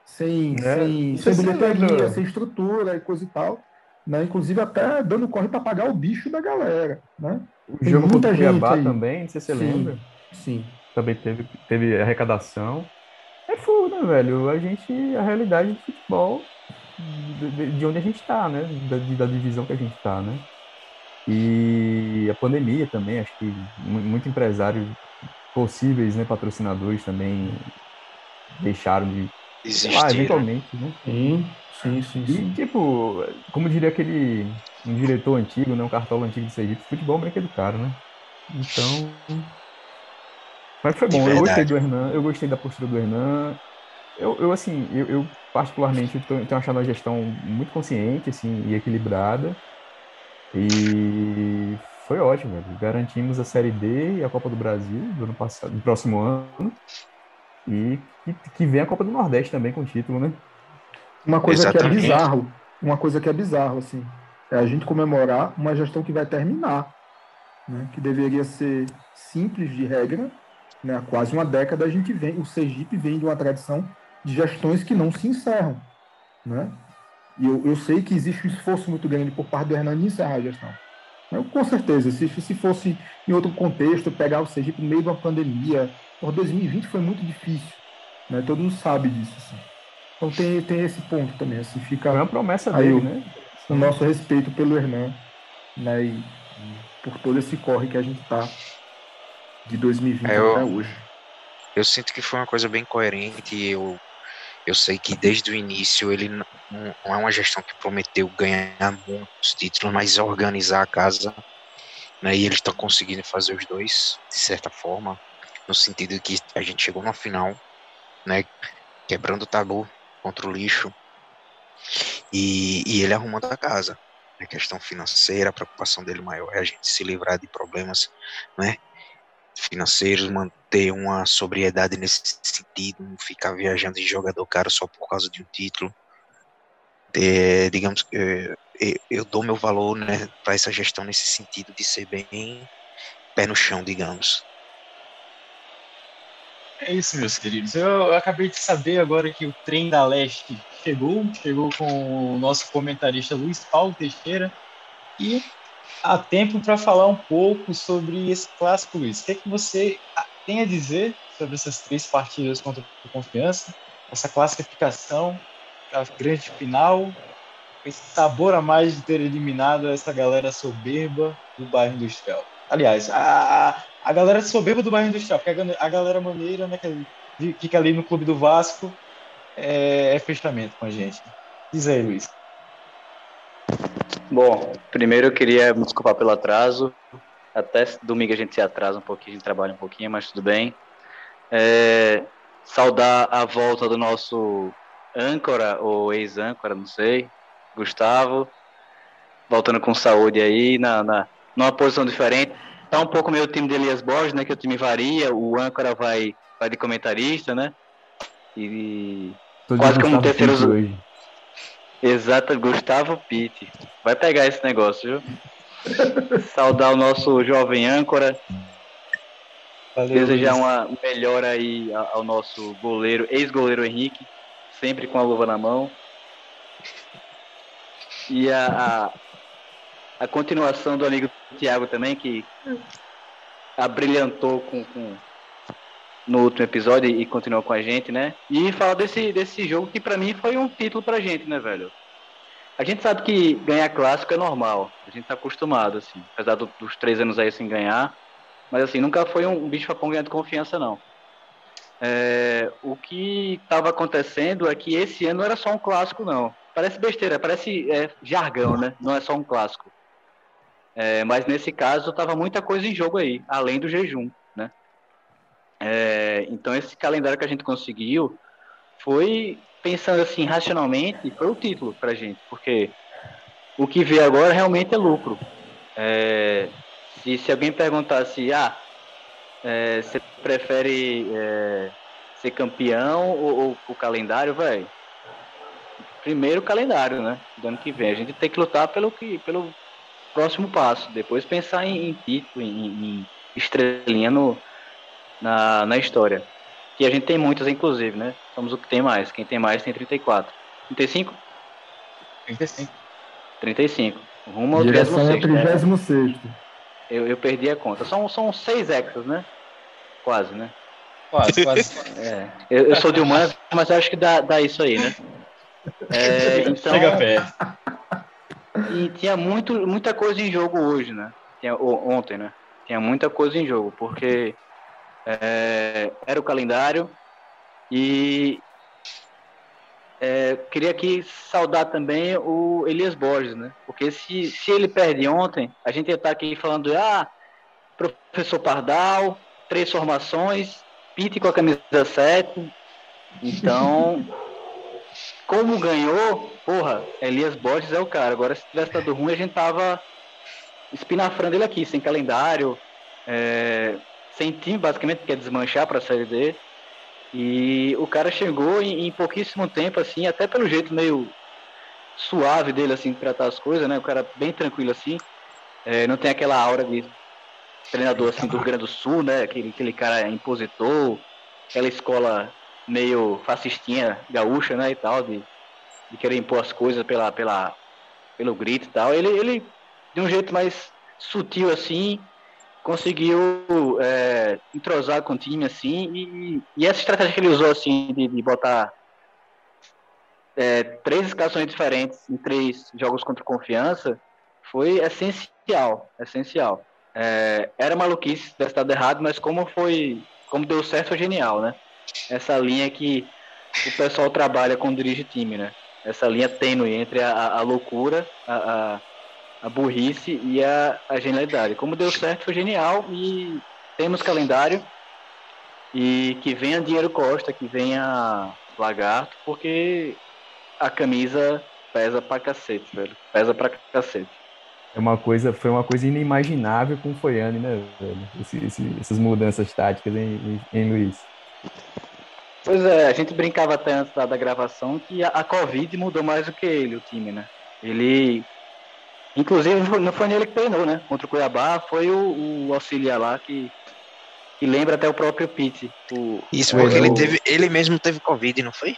[SPEAKER 4] Sem,
[SPEAKER 3] É,
[SPEAKER 4] sem,
[SPEAKER 3] isso
[SPEAKER 4] sem bilheteria,
[SPEAKER 3] lembra.
[SPEAKER 4] sem estrutura e coisa e tal. Né? Inclusive até dando corre para pagar o bicho da galera. Né?
[SPEAKER 3] O
[SPEAKER 4] Tem
[SPEAKER 3] jogo
[SPEAKER 4] muita
[SPEAKER 3] Cuiabá
[SPEAKER 4] gente aí.
[SPEAKER 3] também, não sei se você
[SPEAKER 4] Sim.
[SPEAKER 3] lembra.
[SPEAKER 4] Sim.
[SPEAKER 3] Também teve, teve arrecadação. É foda, velho. A gente, a realidade do futebol, de, de- de onde a gente tá, né? Da, da divisão que a gente tá, né? E a pandemia também, acho que mu- muito empresário possíveis, né? Patrocinadores também deixaram de. Sei lá,
[SPEAKER 5] Existir.
[SPEAKER 3] eventualmente, né?
[SPEAKER 4] Sim, sim, sim,
[SPEAKER 3] E,
[SPEAKER 4] sim.
[SPEAKER 3] tipo, como diria aquele um diretor antigo, né, um cartola antigo de Sergipe, futebol é um brinquedo caro, né? Então. Mas foi bom, eu gostei do Hernan, eu gostei da postura do Hernan. Eu, eu assim, eu, eu particularmente tô- tenho achado a gestão muito consciente, assim, e equilibrada. E foi ótimo. Velho. Garantimos a Série D e a Copa do Brasil do ano passado, do próximo ano. E que, que vem a Copa do Nordeste também com título, né?
[SPEAKER 4] Uma coisa
[SPEAKER 5] Exatamente.
[SPEAKER 4] que é bizarro, uma coisa que é bizarro, assim, é a gente comemorar uma gestão que vai terminar, né? Que deveria ser simples de regra, né? Há quase uma década a gente vem, o Sergipe vem de uma tradição de gestões que não se encerram, né? E eu, eu sei que existe um esforço muito grande por parte do Hernani encerrar a gestão. Eu, com certeza, se, se fosse em outro contexto, pegar o Sergipe no meio de uma pandemia, por 2020 foi muito difícil, né? Todo mundo sabe disso, assim. Então tem, tem esse ponto também, assim, fica
[SPEAKER 3] Foi uma promessa dele,
[SPEAKER 4] eu-
[SPEAKER 3] né?
[SPEAKER 4] o nosso respeito pelo Hernan, né? E, por todo esse corre que a gente tá de 2020
[SPEAKER 5] É, eu-
[SPEAKER 4] até hoje.
[SPEAKER 5] Eu sinto que foi uma coisa bem coerente. Eu, eu sei que desde o início ele não não é uma gestão que prometeu ganhar muitos títulos, mas organizar a casa. Né, e eles estão conseguindo fazer os dois, de certa forma, no sentido de que a gente chegou na final, né, quebrando o tabu contra o lixo, e, e ele arrumando a casa. A questão financeira, a preocupação dele maior é a gente se livrar de problemas né, financeiros, manter uma sobriedade nesse sentido, não ficar viajando de jogador caro só por causa de um título. É, digamos que é, eu, eu dou meu valor né, para essa gestão nesse sentido de ser bem pé no chão, digamos.
[SPEAKER 1] É isso, meus queridos. Eu acabei de saber agora que o trem da Leste chegou, chegou com o nosso comentarista Luiz Paulo Teixeira e há tempo para falar um pouco sobre esse clássico, Luiz. O que, é que você tem a dizer sobre essas três partidas contra o Confiança, essa classificação, a grande final, esse sabor a mais de ter eliminado essa galera soberba do bairro industrial? Aliás, a, a galera soberba do bairro industrial, porque a, a galera maneira, né, que fica ali no clube do Vasco, é, é fechamento com a gente. Diz aí, Luiz.
[SPEAKER 7] Bom, primeiro eu queria me desculpar pelo atraso. Até domingo a gente se atrasa um pouquinho, a gente trabalha um pouquinho, mas tudo bem. É, saudar a volta do nosso âncora, ou ex-âncora, não sei, Gustavo, voltando com saúde aí, na, na, numa posição diferente. Tá um pouco meio o time de Elias Borges, né, que o time varia, o âncora vai, vai de comentarista, né, e
[SPEAKER 3] Tô
[SPEAKER 7] Quase como
[SPEAKER 3] Gustavo
[SPEAKER 7] terceiro-. Exato, Gustavo Pitt. Vai pegar esse negócio, viu? Saudar o nosso jovem âncora,
[SPEAKER 1] Valeu,
[SPEAKER 7] desejar
[SPEAKER 1] Luiz.
[SPEAKER 7] uma melhora aí ao nosso goleiro, ex-goleiro Henrique, sempre com a luva na mão. E a, a, a continuação do amigo Thiago também, que abrilhantou com, com- no último episódio e continuou com a gente, né? E falar desse, desse jogo que pra mim foi um título pra gente, né, velho? A gente sabe que ganhar clássico é normal, a gente tá acostumado, assim, apesar do- dos três anos aí sem ganhar, mas assim, nunca foi um, um bicho papão ganhar de confiança, não. É, o que estava acontecendo é que esse ano era só um clássico, não. Parece besteira, parece é, jargão, né? Não é só um clássico. É, mas nesse caso tava muita coisa em jogo aí, além do jejum? É, então esse calendário que a gente conseguiu foi pensando assim racionalmente, foi o título pra gente, porque o que vê agora realmente é lucro. É, se, se alguém perguntasse, ah, é, você prefere é, ser campeão ou, ou o calendário, velho? Primeiro o calendário, né? Do ano que vem. A gente tem que lutar pelo, que, pelo próximo passo. Depois pensar em, em título, em, em estrelinha no, na, na história. Que a gente tem muitas, inclusive, né? Somos o que tem mais. Quem tem mais tem 34. 35?
[SPEAKER 1] 35.
[SPEAKER 7] 35. Rumo ao
[SPEAKER 4] Direção ao
[SPEAKER 7] 36. né?
[SPEAKER 4] 36
[SPEAKER 7] Eu, eu perdi a conta. São, são seis hexas, né? Quase, né?
[SPEAKER 1] Quase, quase.
[SPEAKER 7] É. Eu, eu sou de humanas, mas acho que dá, dá isso aí, né? É, então,
[SPEAKER 1] Chega perto.
[SPEAKER 7] e tinha muito, muita coisa em jogo hoje, né? Tinha, ontem, né? Tinha muita coisa em jogo, porque é, era o calendário e é, queria aqui saudar também o Elias Borges, né? Porque se, se ele perde ontem, a gente ia estar aqui falando, ah, professor Pardal, três formações, Pite com a camisa 7. Então, como ganhou, porra, Elias Borges é o cara. Agora, se tivesse dado ruim, a gente tava espinafrando ele aqui, sem calendário, é, sem time, basicamente, que é desmanchar para a Série D. E o cara chegou em, em, pouquíssimo tempo, assim, até pelo jeito meio suave dele, assim, de tratar as coisas, né? O cara bem tranquilo, assim. É, não tem aquela aura de treinador, assim, do Rio Grande do Sul, né? Aquele, aquele cara impositor, aquela escola meio fascistinha, gaúcha, né, e tal, de, de querer impor as coisas pela, pela, pelo grito e tal. Ele, ele, de um jeito mais sutil, assim, conseguiu é, entrosar com o time assim e, e, essa estratégia que ele usou assim de, de botar é, três escalações diferentes em três jogos contra confiança foi essencial essencial. É, era maluquice ter estado errado mas como foi como deu certo foi genial né? Essa linha que o pessoal trabalha quando dirige time né? Essa linha tênue entre a, a loucura a, a a burrice e a, a genialidade. Como deu certo, foi genial e temos calendário e que venha dinheiro Costa, que venha Lagarto, porque a camisa pesa pra cacete, velho. Pesa pra cacete.
[SPEAKER 3] É uma coisa, foi uma coisa inimaginável com o Foiane, né, velho? Esse, esse, essas mudanças táticas em, em Luiz.
[SPEAKER 7] Pois é, a gente brincava até antes da, da gravação que a, a Covid mudou mais do que ele, o time, né? Ele Inclusive, não foi nele que treinou, né? Contra o Cuiabá, foi o, o auxiliar lá que, que lembra até o próprio Pitt. O,
[SPEAKER 5] Isso, porque o, ele, teve, ele mesmo teve Covid, não foi?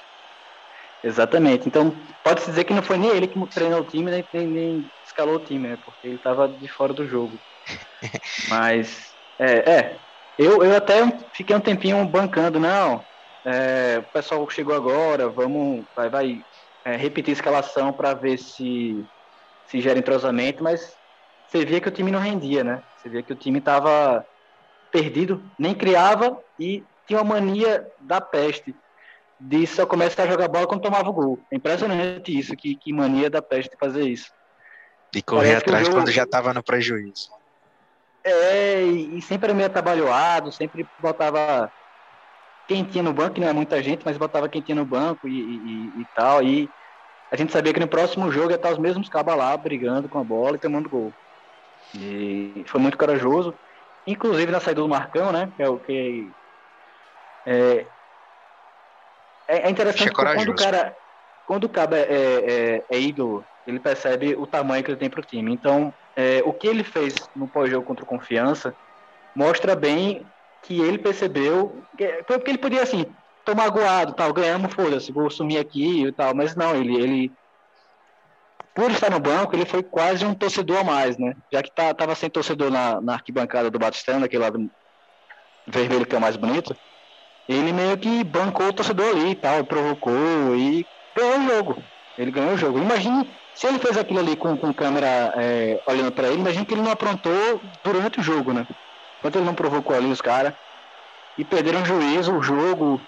[SPEAKER 7] Exatamente. Então, pode-se dizer que não foi nem ele que treinou o time, nem, nem, nem escalou o time, né? Porque ele estava de fora do jogo. Mas, é, é. Eu, eu até fiquei um tempinho bancando, não. É, o pessoal chegou agora, vamos, vai, vai é, repetir a escalação para ver se se gera entrosamento, mas você via que o time não rendia, né? Você via que o time estava perdido, nem criava e tinha uma mania da peste de só começar a jogar bola quando tomava o gol. É impressionante isso, que, que mania da peste fazer isso.
[SPEAKER 5] E correr Parece atrás jogo... quando já estava no prejuízo.
[SPEAKER 7] É, e, e sempre era meio atabalhoado, sempre botava quem tinha no banco, que não é muita gente, mas botava quem tinha no banco e, e, e tal. E a gente sabia que no próximo jogo ia estar os mesmos cabas lá brigando com a bola e tomando gol. E foi muito corajoso. Inclusive na saída do Marcão, né? Que é o que. É, é, é interessante quando o cara. Quando o cabo é, é, é, ídolo, ele percebe o tamanho que ele tem para o time. Então, é, o que ele fez no pós-jogo contra o Confiança mostra bem que ele percebeu. Que, porque ele podia, assim, tô magoado, tal, ganhamos, foda-se, vou sumir aqui e tal. Mas não, ele, ele. Por estar no banco, ele foi quase um torcedor a mais, né? Já que tá, tava sem torcedor na, na arquibancada do Batistão, daquele lado vermelho que é o mais bonito. Ele meio que bancou o torcedor ali e tal, provocou e ganhou o jogo. Ele ganhou o jogo. Imagine se ele fez aquilo ali com, com câmera é, olhando para ele, imagine que ele não aprontou durante o jogo, né? Enquanto ele não provocou ali os caras e perderam o juízo, o jogo,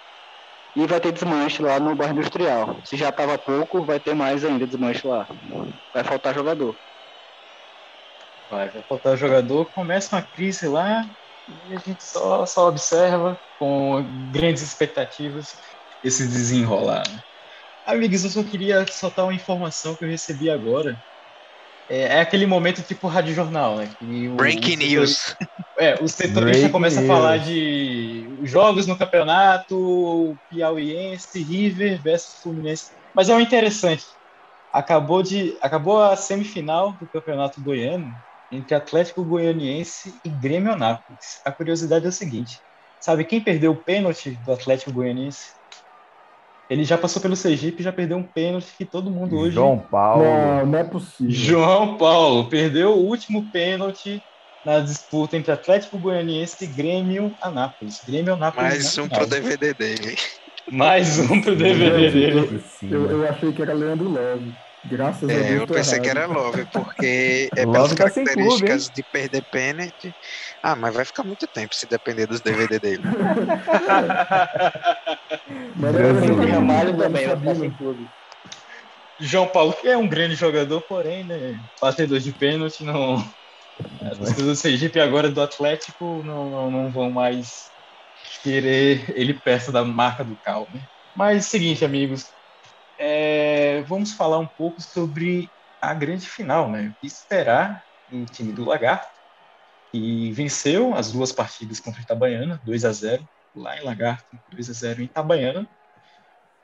[SPEAKER 7] e vai ter desmanche lá no bairro industrial. Se já estava pouco, vai ter mais ainda desmanche lá. Vai faltar jogador.
[SPEAKER 1] Vai, vai faltar jogador. Começa uma crise lá e a gente só, só observa com grandes expectativas esse desenrolar. Né? Amigos, eu só queria soltar uma informação que eu recebi agora é, é, aquele momento tipo rádio jornal, né?
[SPEAKER 5] Breaking news.
[SPEAKER 1] É, o setorista começa news. a falar de jogos no campeonato, Piauiense, River versus Fluminense. Mas é o interessante. Acabou de acabou a semifinal do Campeonato Goiano entre Atlético Goianiense e Grêmio Anápolis. A curiosidade é o seguinte: sabe quem perdeu o pênalti do Atlético Goianiense? Ele já passou pelo Sergipe, já perdeu um pênalti que todo mundo hoje.
[SPEAKER 3] João Paulo.
[SPEAKER 4] Não, não é possível.
[SPEAKER 1] João Paulo perdeu o último pênalti na disputa entre Atlético Goianiense e Grêmio Anápolis. Grêmio Anápolis.
[SPEAKER 5] Mais um pro DVD dele.
[SPEAKER 1] Mais um pro DVD dele.
[SPEAKER 4] Eu, eu achei que era Leandro Love. Graças
[SPEAKER 5] é,
[SPEAKER 4] a Deus.
[SPEAKER 5] Eu pensei que era Love, porque é pelas tá características clube, de perder pênalti. Ah, mas vai ficar muito tempo se depender dos DVD dele.
[SPEAKER 7] mas o Ramalho também vai ficar sem clube.
[SPEAKER 1] João Paulo, que é um grande jogador, porém, né? Batedor de pênalti, não. As pessoas do Sergipe agora do Atlético não, não, não, vão mais querer ele perto da marca do Cal, né? Mas seguinte, amigos, é, vamos falar um pouco sobre a grande final, né? O que esperar um time do Lagarto, e venceu as duas partidas contra o Itabaiana, 2 a 0 lá em Lagarto, 2 a 0 em Itabaiana.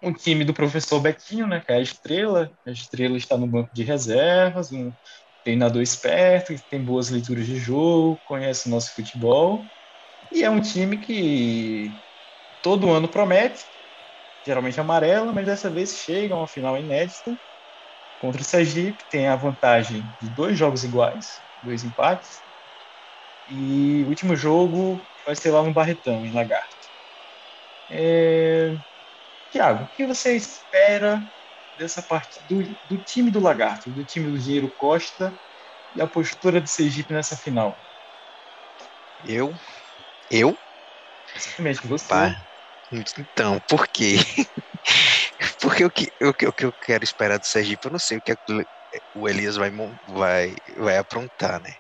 [SPEAKER 1] Um time do professor Betinho, né, que é a estrela. A estrela está no banco de reservas, um treinador esperto, que tem boas leituras de jogo, conhece o nosso futebol. E é um time que todo ano promete, geralmente amarela, mas dessa vez chega a uma final inédita contra o Sergipe, tem a vantagem de dois jogos iguais, dois empates. E o último jogo vai ser lá no Barretão, em Lagarto. É... Tiago, o que você espera dessa parte do, do time do Lagarto, do time do Dinheiro Costa e a postura do Sergipe nessa final?
[SPEAKER 5] Eu? Eu?
[SPEAKER 1] Exatamente, você.
[SPEAKER 5] Pá. Então, por quê? Porque o que, o, que, o que eu quero esperar do Sergipe, eu não sei o que o Elias vai, vai, vai aprontar, né?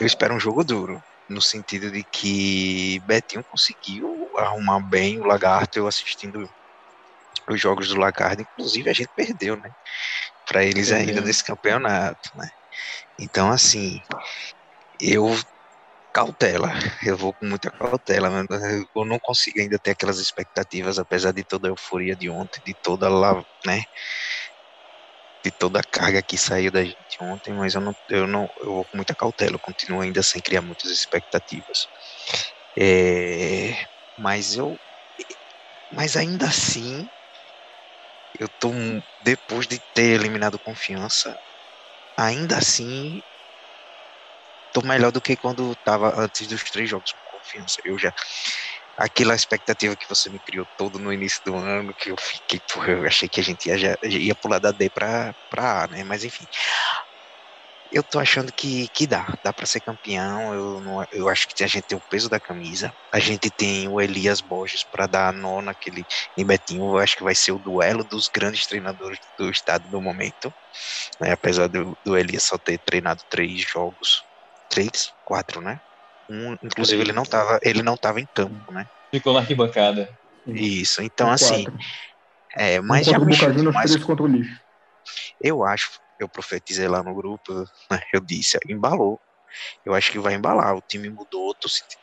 [SPEAKER 5] Eu espero um jogo duro, no sentido de que Betinho conseguiu arrumar bem o Lagarto, eu assistindo os jogos do Lagarto, inclusive a gente perdeu, né? Para eles ainda nesse campeonato, né? Então, assim, eu cautela. Eu vou com muita cautela. Eu não consigo ainda ter aquelas expectativas, apesar de toda a euforia de ontem, de toda lá, né? De toda a carga que saiu da gente ontem, mas eu não, eu não, eu vou com muita cautela. Eu continuo ainda sem criar muitas expectativas. É, mas eu, mas ainda assim, eu tô depois de ter eliminado confiança, ainda assim tô melhor do que quando tava antes dos três jogos com confiança. Eu já. Aquela expectativa que você me criou todo no início do ano, que eu fiquei, porra, eu achei que a gente ia, já, ia pular da D pra, pra A, né? Mas enfim. Eu tô achando que, que dá, dá para ser campeão. Eu, não, eu acho que a gente tem o peso da camisa. A gente tem o Elias Borges para dar a nona naquele em Betinho. Eu acho que vai ser o duelo dos grandes treinadores do estado no momento. Né? Apesar do, do Elias só ter treinado três jogos três, quatro, né? Um, inclusive ele não tava, ele não tava em campo, né?
[SPEAKER 1] Ficou na arquibancada.
[SPEAKER 5] Isso, então assim, é, mas um já mexeu mais
[SPEAKER 4] contra o lixo.
[SPEAKER 5] Eu acho, eu profetizei lá no grupo, né, eu disse, embalou. Eu acho que vai embalar, o time mudou,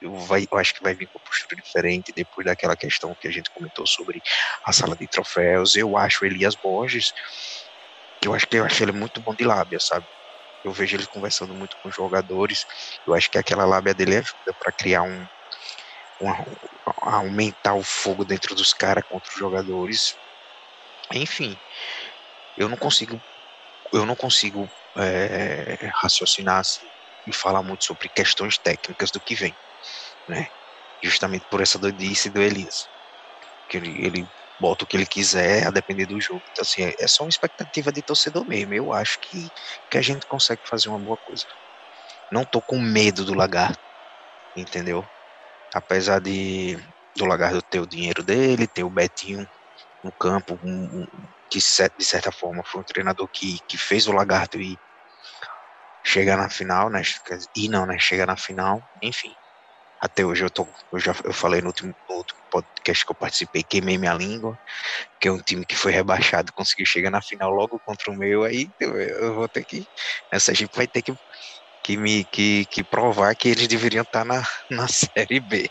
[SPEAKER 5] eu, vai, eu acho que vai vir com postura diferente depois daquela questão que a gente comentou sobre a sala de troféus. Eu acho Elias Borges, eu acho que eu acho ele muito bom de lábia, sabe? Eu vejo ele conversando muito com os jogadores. Eu acho que aquela lábia dele ajuda para criar um, um, aumentar o fogo dentro dos caras contra os jogadores. Enfim, eu não consigo, eu não consigo é, raciocinar assim, e falar muito sobre questões técnicas do que vem, né? Justamente por essa doidice do Elias, que ele, ele bota o que ele quiser, a depender do jogo. Então, assim, é, é só uma expectativa de torcedor mesmo. Eu acho que, que a gente consegue fazer uma boa coisa. Não tô com medo do Lagarto, entendeu? Apesar de do Lagarto ter o dinheiro dele, ter o Betinho no campo, um, um, que de certa forma foi um treinador que, que fez o Lagarto e chegar na final, né? E não, né? Chegar na final, enfim. Até hoje eu tô, eu já eu falei no último, no último podcast que eu participei, queimei minha língua, que é um time que foi rebaixado, conseguiu chegar na final logo contra o meu, aí eu, vou ter que, essa gente vai ter que, que me que, que provar que eles deveriam estar na, na série B.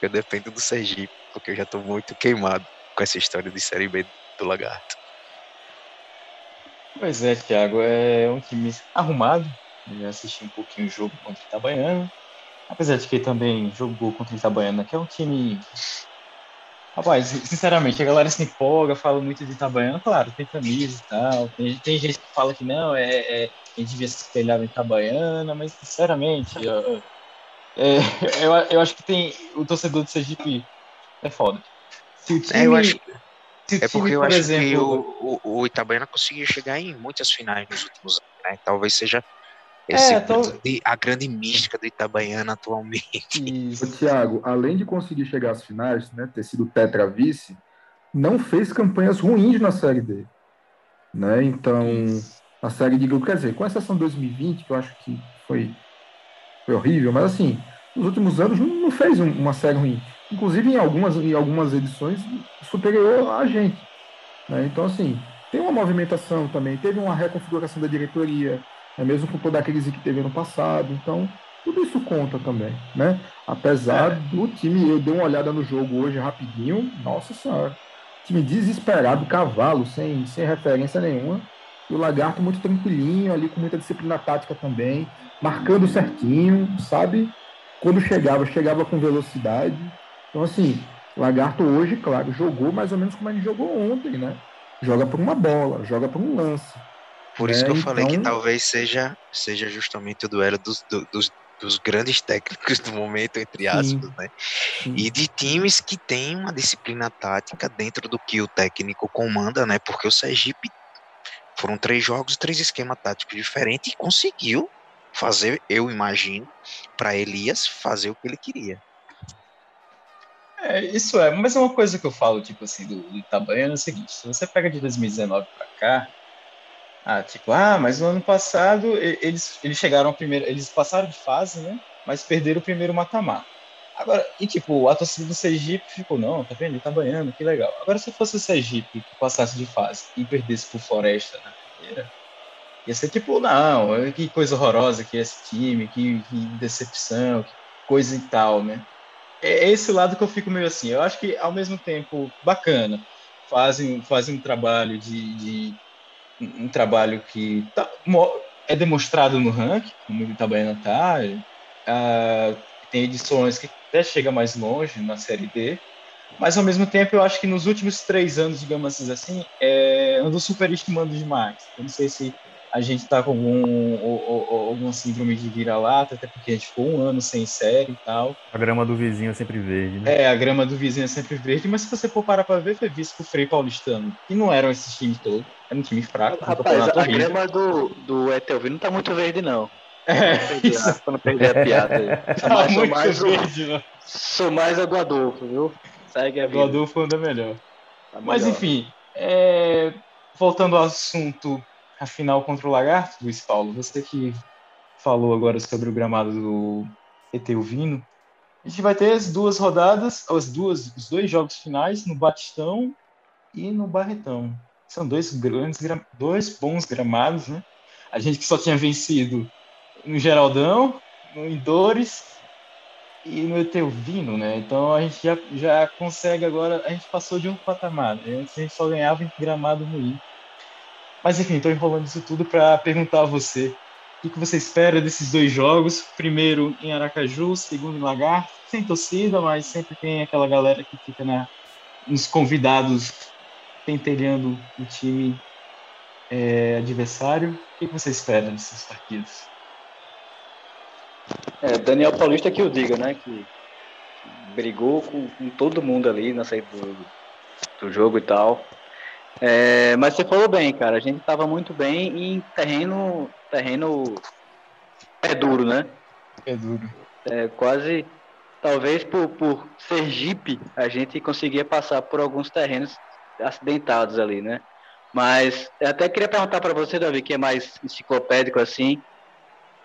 [SPEAKER 5] Eu dependo do Sergipe, porque eu já estou muito queimado com essa história de série B do Lagarto.
[SPEAKER 1] Pois é, Thiago, é um time arrumado. Eu assisti um pouquinho o jogo contra o Itabaiana. Apesar de que também jogou contra o Itabaiana, que é um time. Rapaz, sinceramente, a galera se empolga, fala muito de Itabaiana, claro, tem camisa e tal. Tem, tem gente que fala que não, é, é, a gente devia se espelhar no Itabaiana, mas sinceramente, eu, é, eu, eu acho que tem. O torcedor do Sergipe é foda.
[SPEAKER 5] Se o time, é, eu acho, é porque eu acho exemplo, que o, o, o Itabaiana conseguiu chegar em muitas finais nos últimos anos, né? Talvez seja esse é, tô... a grande mística do Itabaiana atualmente.
[SPEAKER 4] Isso. O Thiago, além de conseguir chegar às finais, né, ter sido tetra vice, não fez campanhas ruins na Série D. Né? Então, Isso. a Série de grupo, quer dizer, com exceção de 2020, que eu acho que foi, foi horrível, mas assim, nos últimos anos não fez uma série ruim. Inclusive, em algumas, em algumas edições, superior a gente. Né? Então, assim, tem uma movimentação também, teve uma reconfiguração da diretoria, é mesmo com toda a crise que teve no passado. Então, tudo isso conta também, né? Apesar é. do time, eu dei uma olhada no jogo hoje rapidinho, nossa senhora, time desesperado, cavalo, sem, sem referência nenhuma, e o Lagarto muito tranquilinho ali, com muita disciplina tática também, marcando certinho, sabe? Quando chegava, chegava com velocidade. Então, assim, Lagarto hoje, claro, jogou mais ou menos como gente jogou ontem, né? Joga por uma bola, joga por um lance.
[SPEAKER 5] Por isso que eu então... falei que então talvez seja, seja justamente o duelo dos, dos, dos grandes técnicos do momento, entre aspas, Sim. né? Sim. E de times que têm uma disciplina tática dentro do que o técnico comanda, né? Porque o Sergipe foram três jogos, três esquemas táticos diferentes e conseguiu fazer, eu imagino, para Elias fazer o que ele queria.
[SPEAKER 1] É, isso é, mas é uma coisa que eu falo, tipo assim, do, do Itabaiana é o seguinte, se você pega de 2019 para cá, ah, tipo, ah, mas no ano passado eles, eles chegaram primeiro, eles passaram de fase, né? Mas perderam o primeiro mata-mata. Agora, e tipo, a torcida do Sergipe ficou, não, tá vendo? Ele tá banhando, que legal. Agora, se fosse o Sergipe que passasse de fase e perdesse por Floresta na primeira, ia ser tipo, não, que coisa horrorosa que é esse time, que, que decepção, que coisa e tal, né? É esse lado que eu fico meio assim. Eu acho que, ao mesmo tempo, bacana, fazem, fazem um trabalho de, de um trabalho que tá, é demonstrado no ranking, como o Itabaiana está. Uh, tem edições que até chega mais longe na Série D, mas ao mesmo tempo eu acho que nos últimos três anos, digamos assim, é, andou superestimando demais. Eu não sei se a gente está com algum, ou, ou, alguma síndrome de vira-lata, até porque a gente ficou um ano sem série e tal.
[SPEAKER 3] A grama do vizinho é sempre verde, né?
[SPEAKER 1] É, a grama do vizinho é sempre verde, mas se você for parar para ver, foi visto com o Frei Paulistano, e não eram esses times todos, era um time fraco.
[SPEAKER 7] Rapaz, a horrível. grama do, do Etelvino não tá muito verde, não.
[SPEAKER 1] É,
[SPEAKER 7] para não perder a piada aí.
[SPEAKER 1] Tá mais, muito mais verde,
[SPEAKER 7] o, Sou mais a do Adolfo, viu?
[SPEAKER 1] Segue a vida. Do Adolfo anda melhor. Tá mas melhor. enfim, é... voltando ao assunto a final contra o Lagarto, Luiz Paulo, você que falou agora sobre o gramado do Eteuvino, a gente vai ter as duas rodadas, as duas, os dois jogos finais no Batistão e no Barretão. São dois grandes, dois bons gramados, né? A gente que só tinha vencido no Geraldão, no Indores e no Eteuvino, né? Então a gente já, já consegue agora, a gente passou de um patamar. Né? A gente só ganhava em gramado ruim. Mas enfim, estou enrolando isso tudo para perguntar a você o que você espera desses dois jogos. Primeiro em Aracaju, segundo em Lagarto, sem torcida, mas sempre tem aquela galera que fica na, nos convidados pentelhando o time é, adversário. O que você espera desses partidos?
[SPEAKER 7] É, Daniel Paulista que o diga, né? Que brigou com, com todo mundo ali na saída do, do jogo e tal. É, mas você falou bem, cara. A gente estava muito bem em terreno, terreno é duro, né?
[SPEAKER 1] É duro.
[SPEAKER 7] É, quase, talvez por, por Sergipe, a gente conseguia passar por alguns terrenos acidentados ali, né? Mas eu até queria perguntar para você, Davi, que é mais enciclopédico assim,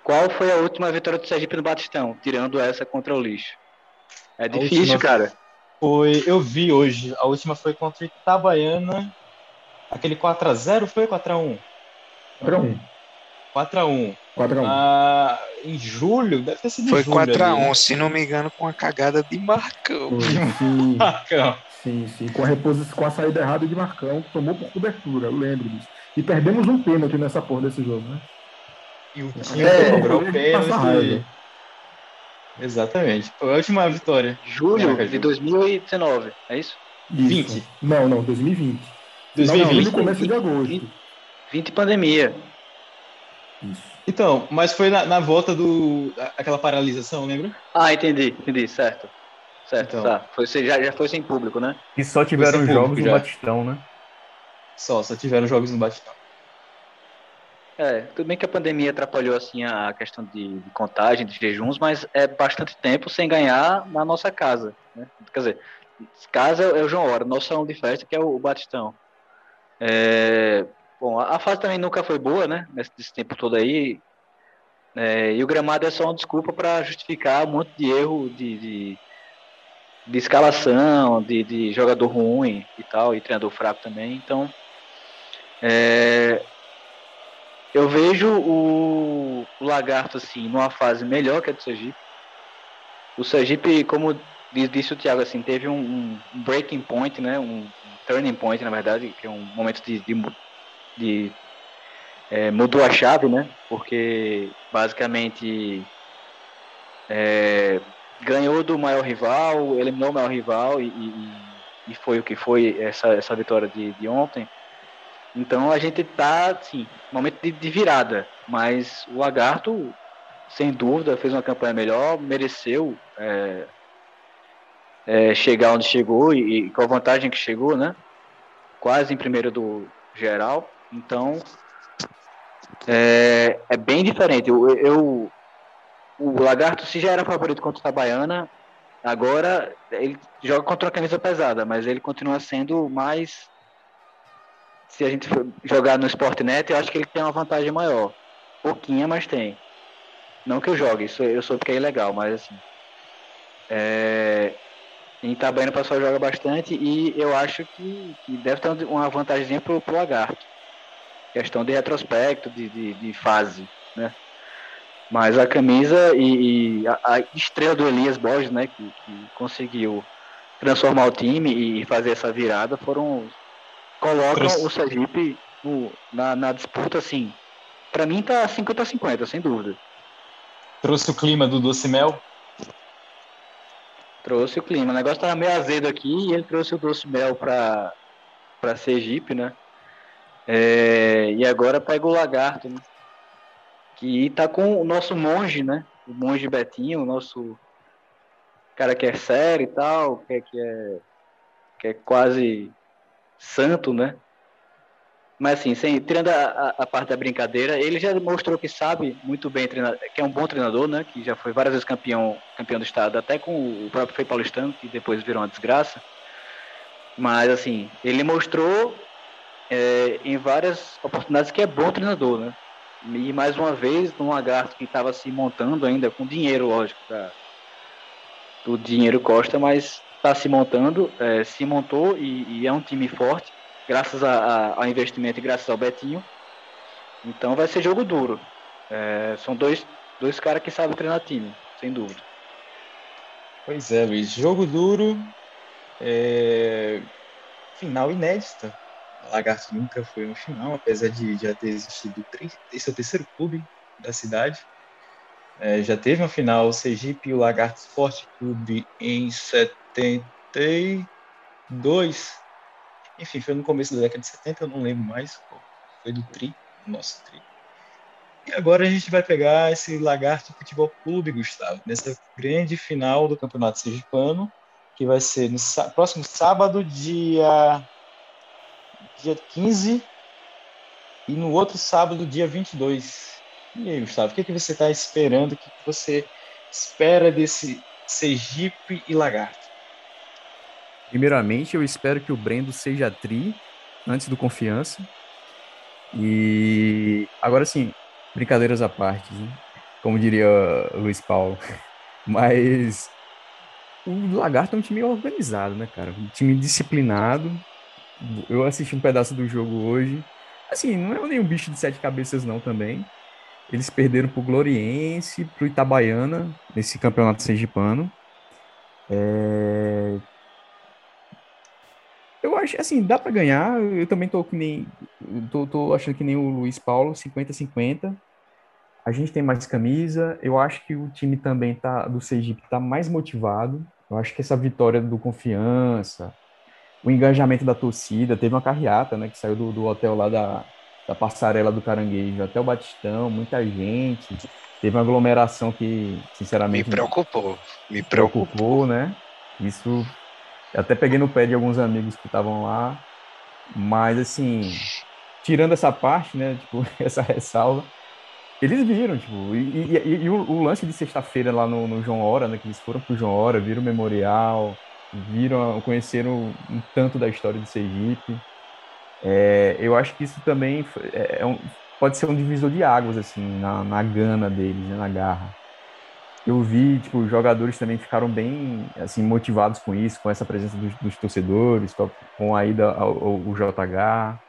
[SPEAKER 7] qual foi a última vitória do Sergipe no Batistão, tirando essa contra o lixo? É difícil, cara.
[SPEAKER 1] Foi, eu vi hoje, a última foi contra Itabaiana Aquele 4x0 foi 4x1?
[SPEAKER 4] 4x1.
[SPEAKER 1] 4x1.
[SPEAKER 4] 4x1.
[SPEAKER 1] Ah, em julho, deve ter sido
[SPEAKER 5] Foi
[SPEAKER 1] 4x1,
[SPEAKER 5] se não me engano, com a cagada de Marcão.
[SPEAKER 4] Sim, Marcão. Sim, sim. Com a, reposição, com a saída errada de Marcão, que tomou por cobertura, eu lembro disso. E perdemos um pênalti nessa porra desse jogo, né?
[SPEAKER 1] E o time é, cobrou pênalti. Exatamente. Foi a última vitória.
[SPEAKER 7] Julho de 2019, é isso?
[SPEAKER 4] isso? 20. Não, não, 2020.
[SPEAKER 1] 2020.
[SPEAKER 4] Não, no começo de agosto.
[SPEAKER 7] 20, 20 pandemia.
[SPEAKER 1] Isso. Então, mas foi na, na, volta do. aquela paralisação, lembra?
[SPEAKER 7] Ah, entendi, entendi, certo. Certo, então. tá. Foi, já, já foi sem público, né?
[SPEAKER 3] E só tiveram jogos no Batistão, né?
[SPEAKER 1] Só, só tiveram jogos no Batistão.
[SPEAKER 7] É, tudo bem que a pandemia atrapalhou assim a questão de, de, contagem, de jejuns, mas é bastante tempo sem ganhar na nossa casa, né? Quer dizer, casa é o João Hora, nosso salão de festa que é o Batistão. É, bom, a fase também nunca foi boa, né? Nesse, tempo todo aí. É, e o gramado é só uma desculpa para justificar um monte de erro de, de, de escalação, de, de, jogador ruim e tal, e treinador fraco também. Então, é, Eu vejo o, o Lagarto assim numa fase melhor que a do Sergipe. O Sergipe, como disse o Thiago, assim, teve um, um breaking point, né? Um turning point, na verdade, que é um momento de, de, de é, mudou a chave, né? Porque basicamente é, ganhou do maior rival, eliminou o maior rival e, e, e foi o que foi essa, essa vitória de, de ontem. Então a gente está, assim, momento de, de, virada, mas o Lagarto, sem dúvida, fez uma campanha melhor, mereceu é, é, chegar onde chegou e, e, com a vantagem que chegou, né? Quase em primeiro do geral. Então é, é bem diferente. Eu, eu, o Lagarto, se já era favorito contra o Tabaiana, agora ele joga contra uma camisa pesada, mas ele continua sendo mais. Se a gente jogar no Sportnet, eu acho que ele tem uma vantagem maior. Pouquinha, mas tem. Não que eu jogue, isso eu sou porque é ilegal, mas assim. É, em Itabaiana o pessoal joga bastante e eu acho que, que deve ter uma vantagem pro, pro Lagarto. Questão de retrospecto, de, de, de fase, né? Mas a camisa e, e a, a, estrela do Elias Borges, né, que, que, conseguiu transformar o time e fazer essa virada, foram colocam o Sergipe no, na, na, disputa assim. Para mim tá 50 a 50, sem dúvida.
[SPEAKER 1] Trouxe o clima do Doce Mel?
[SPEAKER 7] Trouxe o clima. O negócio tava meio azedo aqui e ele trouxe o Doce Mel para para Sergipe, né? É, e agora pega o Lagarto, né? que tá com o nosso monge, né? O monge Betinho, o nosso cara que é sério e tal, que é, que é, que é quase santo, né? Mas assim, sem, tirando a, a, parte da brincadeira, ele já mostrou que sabe muito bem treinar, que é um bom treinador, né? Que já foi várias vezes campeão, campeão do estado, até com o próprio Frei Paulistano, que depois virou uma desgraça. Mas assim, ele mostrou é, em várias oportunidades que é bom treinador, né? E mais uma vez, um lagarto que estava se montando ainda, com dinheiro, lógico, pra, do dinheiro Costa, mas está se montando, é, se montou e, e, é um time forte, graças a, a, ao investimento e graças ao Betinho. Então vai ser jogo duro. É, são dois, dois caras que sabem treinar time, sem dúvida.
[SPEAKER 1] Pois é, Luiz. Jogo duro. É... Final inédita Lagarto nunca foi no final, apesar de já ter existido três, esse é o terceiro clube da cidade. É, já teve uma final Sergipe e o Lagarto Esporte Clube em 72. Enfim, foi no começo da década de 70, eu não lembro mais. Foi do Tri, nosso Tri. E agora a gente vai pegar esse Lagarto Futebol Clube, Gustavo, nessa grande final do Campeonato Sergipano, que vai ser no próximo sábado, dia dia 15 e no outro sábado, dia 22. E aí, Gustavo, o que, que você está esperando? O que, que você espera desse Sergipe e Lagarto?
[SPEAKER 3] Primeiramente, eu espero que o Brendo seja tri antes do Confiança. E agora sim, brincadeiras à parte, né? como diria Luiz Paulo. Mas o Lagarto é um time organizado, né, cara? Um time disciplinado, eu assisti um pedaço do jogo hoje. Assim, não é nenhum bicho de sete cabeças, não, também. Eles perderam pro Gloriense, pro Itabaiana, nesse campeonato sergipano. É... Eu acho, assim, dá para ganhar. Eu também tô que nem. Tô, tô achando que nem o Luiz Paulo, 50-50. A gente tem mais camisa. Eu acho que o time também tá, do Sergipe tá mais motivado. Eu acho que essa vitória do Confiança, o engajamento da torcida, teve uma carreata, né, que saiu do, do hotel lá da, da passarela do Caranguejo até o Batistão, muita gente, teve uma aglomeração que, sinceramente...
[SPEAKER 5] Me preocupou, me preocupou, preocupou
[SPEAKER 3] né, isso, até peguei no pé de alguns amigos que estavam lá, mas, assim, tirando essa parte, né, tipo, essa ressalva, eles viram, tipo, e, e, e o, o, lance de sexta-feira lá no, no João Hora, né, que eles foram pro João Hora, viram o memorial, viram, conheceram um tanto da história do Sergipe. É, eu acho que isso também é, é um, pode ser um divisor de águas, assim, na, na gana deles, né, na garra. Eu vi, tipo, os jogadores também ficaram bem, assim, motivados com isso, com essa presença dos, dos torcedores, com a ida ao, ao, ao JH.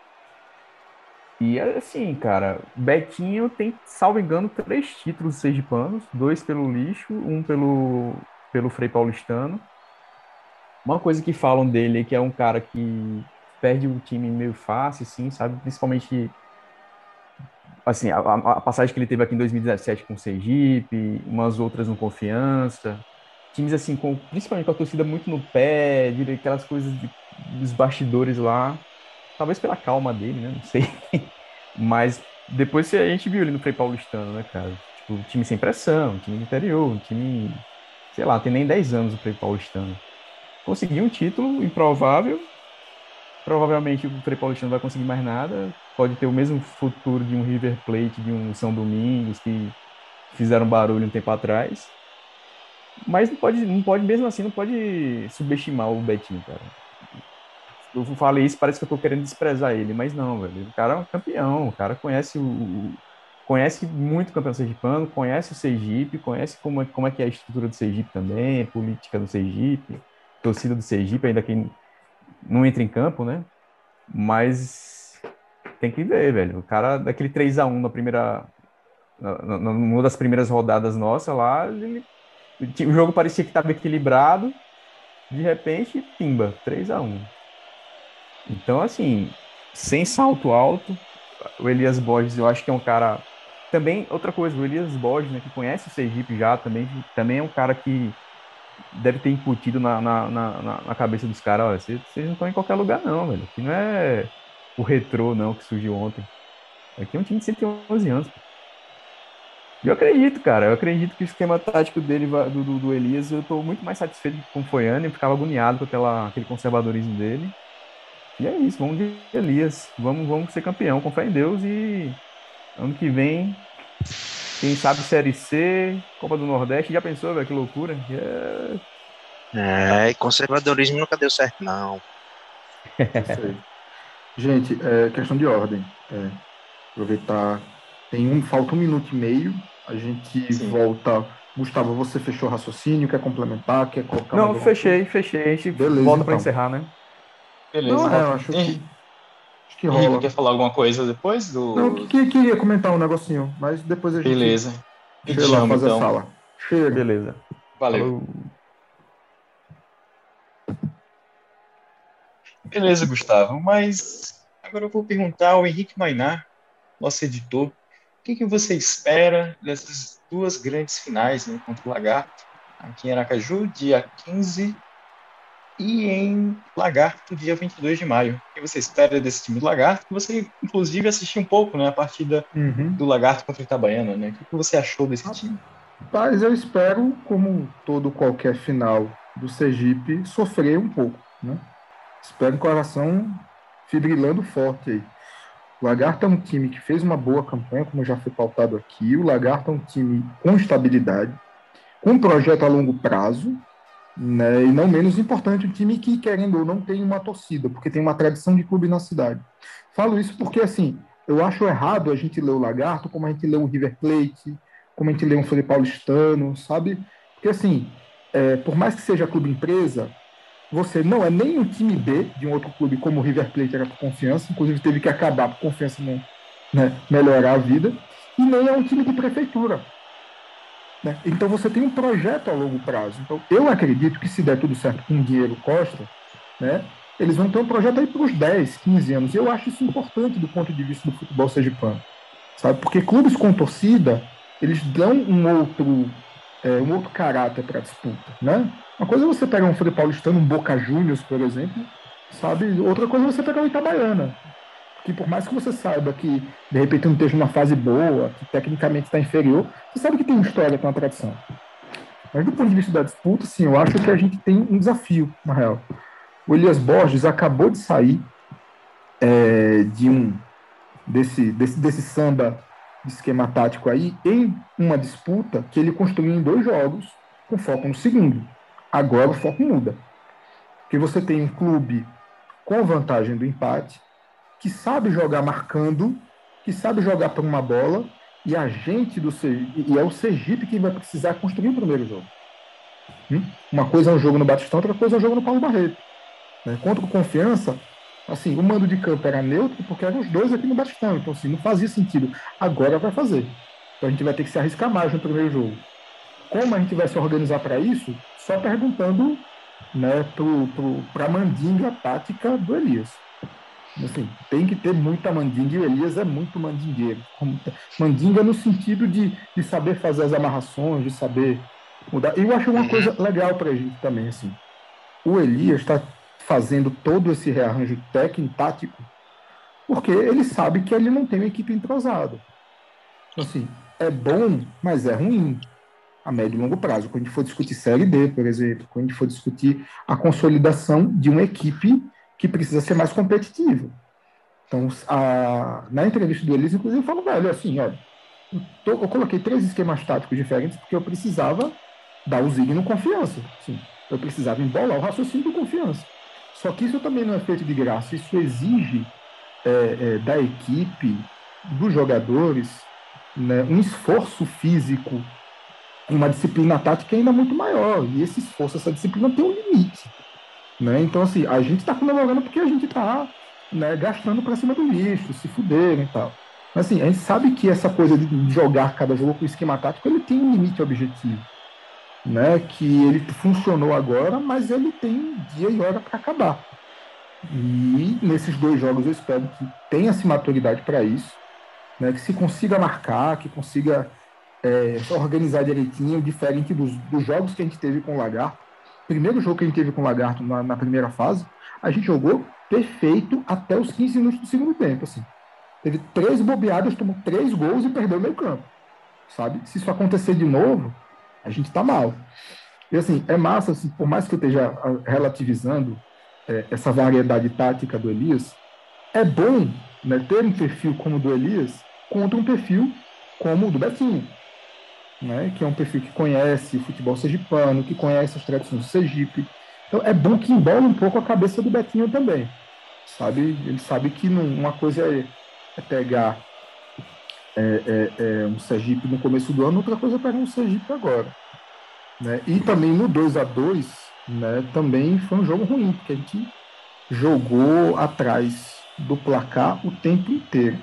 [SPEAKER 3] E assim, cara, Betinho tem, salvo engano, três títulos sergipanos, dois pelo lixo, um pelo, pelo Frei Paulistano. Uma coisa que falam dele é que é um cara que perde o time meio fácil, assim, sabe? Principalmente assim, a, a, passagem que ele teve aqui em 2017 com o Sergipe, umas outras no Confiança, times assim, com, principalmente com a torcida muito no pé, aquelas coisas de, dos bastidores lá, talvez pela calma dele, né? Não sei. Mas depois a gente viu ele no Frei Paulistano, né, cara? Tipo, time sem pressão, time interior, time, sei lá, tem nem 10 anos o Frei Paulistano. Conseguiu um título improvável. Provavelmente o Frei Paulistano vai conseguir mais nada. Pode ter o mesmo futuro de um River Plate, de um São Domingos, que fizeram barulho um tempo atrás. Mas não pode, não pode, mesmo assim, não pode subestimar o Betinho, cara eu falei isso, parece que eu tô querendo desprezar ele, mas não, velho. O cara é um campeão, o cara conhece o. Conhece muito o campeão sergipano, conhece o Sergipe, conhece como é, como é que é a estrutura do Sergipe também, política do Sergipe, torcida do Sergipe, ainda que não entra em campo, né? Mas tem que ver, velho. O cara, daquele 3 a 1 na primeira. Na, numa das primeiras rodadas nossa lá, ele, o jogo parecia que estava equilibrado, de repente, pimba, 3 a 1 então, assim, sem salto alto, o Elias Borges, eu acho que é um cara. Também, outra coisa, o Elias Borges, né, que conhece o Sergipe já, também, também é um cara que deve ter incutido na, na, na, na cabeça dos caras: olha, vocês, não estão em qualquer lugar, não, velho. Aqui não é o retrô, não, que surgiu ontem. Aqui é um time de 111 anos. E eu acredito, cara, eu acredito que o esquema tático dele, do, do, do Elias, eu estou muito mais satisfeito com foi ano, eu ficava agoniado com aquela, aquele conservadorismo dele. E é isso, vamos de Elias. Vamos, vamos ser campeão, com fé em Deus. E ano que vem, quem sabe Série C, Copa do Nordeste. Já pensou, velho? Que loucura.
[SPEAKER 5] É... é, conservadorismo nunca deu certo, não.
[SPEAKER 4] Gente, é questão de ordem. É, aproveitar. Tem um, falta um minuto e meio. A gente Sim. volta. Gustavo, você fechou o raciocínio? Quer complementar? Quer colocar
[SPEAKER 3] Não, fechei, fechei. A gente Beleza, volta então. para encerrar, né?
[SPEAKER 1] Beleza. Não, é, eu acho que, acho que rola. quer falar alguma coisa depois do.
[SPEAKER 4] Não, que, que, queria comentar um negocinho, mas depois a gente.
[SPEAKER 1] Beleza.
[SPEAKER 4] Chega lá fazer então. a sala. Chega.
[SPEAKER 3] Beleza.
[SPEAKER 1] Valeu. Beleza, Gustavo. Mas agora eu vou perguntar ao Henrique Mainar, nosso editor, o que, que você espera dessas duas grandes finais né, contra o Lagarto, aqui em Aracaju, dia 15 e em Lagarto, dia 22 de maio. O que você espera desse time do Lagarto? Você, inclusive, assistiu um pouco né, a partida uhum. do Lagarto contra o Itabaiana. Né? O que você achou desse time?
[SPEAKER 4] Mas eu espero, como todo qualquer final do Sergipe, sofrer um pouco. Né? Espero um coração fibrilando forte aí. O Lagarto é um time que fez uma boa campanha, como já foi pautado aqui. O Lagarto é um time com estabilidade, com um projeto a longo prazo, né? E não menos importante, um time que, querendo ou não, tem uma torcida, porque tem uma tradição de clube na cidade. Falo isso porque, assim, eu acho errado a gente ler o Lagarto como a gente lê um River Plate, como a gente lê um Felipe Paulistano, sabe? Porque, assim, é, por mais que seja clube empresa, você não é nem um time B de um outro clube como o River Plate era por confiança, inclusive teve que acabar por confiança não né, melhorar a vida, e nem é um time de prefeitura. Né? Então você tem um projeto a longo prazo. Então eu acredito que se der tudo certo com o dinheiro Costa, né, eles vão ter um projeto aí para os 10, 15 anos. E eu acho isso importante do ponto de vista do futebol sergipano. Sabe? Porque clubes com torcida, eles dão um outro, é, um outro caráter para a disputa. Né? Uma coisa é você pegar um Frei Paulistano, um Boca Juniors, por exemplo, sabe? Outra coisa é você pegar o Itabaiana que por mais que você saiba que de repente não esteja numa fase boa, que tecnicamente está inferior, você sabe que tem uma história, tem uma tradição. Mas do ponto de vista da disputa, sim, eu acho que a gente tem um desafio, na real. O Elias Borges acabou de sair é, de um desse, desse, desse samba de esquema tático aí em uma disputa que ele construiu em dois jogos com foco no segundo. Agora o foco muda. Porque você tem um clube com vantagem do empate, que sabe jogar marcando, que sabe jogar por uma bola, e a gente do Sergipe, e é o Sergipe que vai precisar construir o primeiro jogo. Hum? Uma coisa é um jogo no Batistão, outra coisa é um jogo no Paulo Barreto. Né? Contra o Confiança, Assim, o mando de campo era neutro porque eram os dois aqui no Batistão. Então, assim, não fazia sentido. Agora vai fazer. Então a gente vai ter que se arriscar mais no primeiro jogo. Como a gente vai se organizar para isso? Só perguntando né, para a mandinga tática do Elias. Assim, tem que ter muita mandinga e o Elias é muito mandingueiro. Mandinga no sentido de, de saber fazer as amarrações, de saber mudar. E eu acho uma coisa legal para a gente também. Assim, o Elias está fazendo todo esse rearranjo técnico, tático, porque ele sabe que ele não tem uma equipe entrosada. Assim, é bom, mas é ruim a médio e longo prazo. Quando a gente for discutir Série D, por exemplo, quando a gente for discutir a consolidação de uma equipe que precisa ser mais competitiva. Então, a, na entrevista do Elis, inclusive, eu falo, velho, assim, eu, tô, eu, coloquei três esquemas táticos diferentes porque eu precisava dar o Zigno confiança. Assim, eu precisava embolar o raciocínio do confiança. Só que isso também não é feito de graça, isso exige é, é, da equipe, dos jogadores, né, um esforço físico, uma disciplina tática ainda muito maior. E esse esforço, essa disciplina tem um limite. Né? Então, assim, a gente está comemorando porque a gente está né, gastando para cima do lixo, se fuderam e tal. Mas, assim, a gente sabe que essa coisa de jogar cada jogo com esquema tático, ele tem um limite objetivo. Né, que ele funcionou agora, mas ele tem dia e hora para acabar. E nesses dois jogos eu espero que tenha essa maturidade para isso, né, que se consiga marcar, que consiga é, organizar direitinho, diferente dos, dos jogos que a gente teve com o Lagarto primeiro jogo que a gente teve com o Lagarto na, na, primeira fase, a gente jogou perfeito até os 15 minutos do segundo tempo. Assim. Teve três bobeadas, tomou três gols e perdeu o meio campo. Sabe? Se isso acontecer de novo, a gente tá mal. E assim, é massa, assim, por mais que eu esteja ah, relativizando é, essa variedade tática do Elias, é bom né, ter um perfil como o do Elias contra um perfil como o do Betinho né, que é um perfil que conhece o futebol sergipano, que conhece as tradições do Sergipe. Então é bom que embola um pouco a cabeça do Betinho também. Sabe? Ele sabe que não, uma coisa é, é pegar é, é, é, um Sergipe no começo do ano, outra coisa é pegar um Sergipe agora. Né? E também no 2 a 2 né, também foi um jogo ruim, porque a gente jogou atrás do placar o tempo inteiro.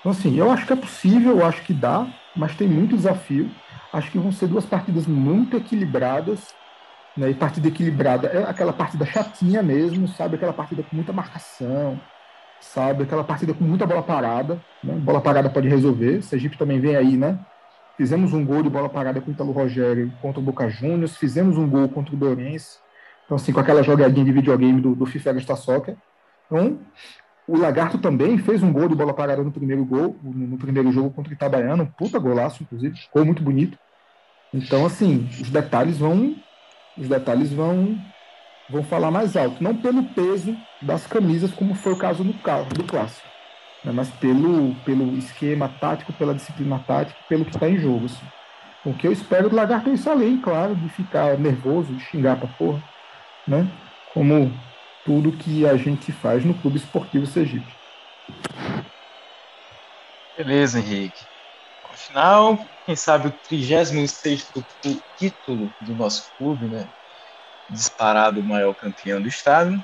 [SPEAKER 4] Então, assim, eu acho que é possível, eu acho que dá, mas tem muito desafio. Acho que vão ser duas partidas muito equilibradas. Né? E partida equilibrada é aquela partida chatinha mesmo, sabe? Aquela partida com muita marcação, sabe? Aquela partida com muita bola parada. Né? Bola parada pode resolver. Sergipe também vem aí, né? Fizemos um gol de bola parada com o Italo Rogério contra o Boca Juniors, fizemos um gol contra o Dourense. Então, assim, com aquela jogadinha de videogame do, do FIFA Gasta Soccer. Então, o Lagarto também fez um gol de bola parada no primeiro gol, no primeiro jogo contra o Itabaiana, um puta golaço, inclusive, ficou muito bonito. Então, assim, os detalhes vão, os detalhes vão, vão falar mais alto, não pelo peso das camisas, como foi o caso do, do clássico, né, mas pelo, pelo esquema tático, pela disciplina tática, pelo que está em jogo. Assim. O que eu espero do Lagarto é isso além, claro, de ficar nervoso, de xingar pra porra, né? Como tudo que a gente faz no Clube Esportivo Sergipe.
[SPEAKER 1] Beleza, Henrique. Afinal, quem sabe o 36 título do nosso clube, né? Disparado o maior campeão do estado.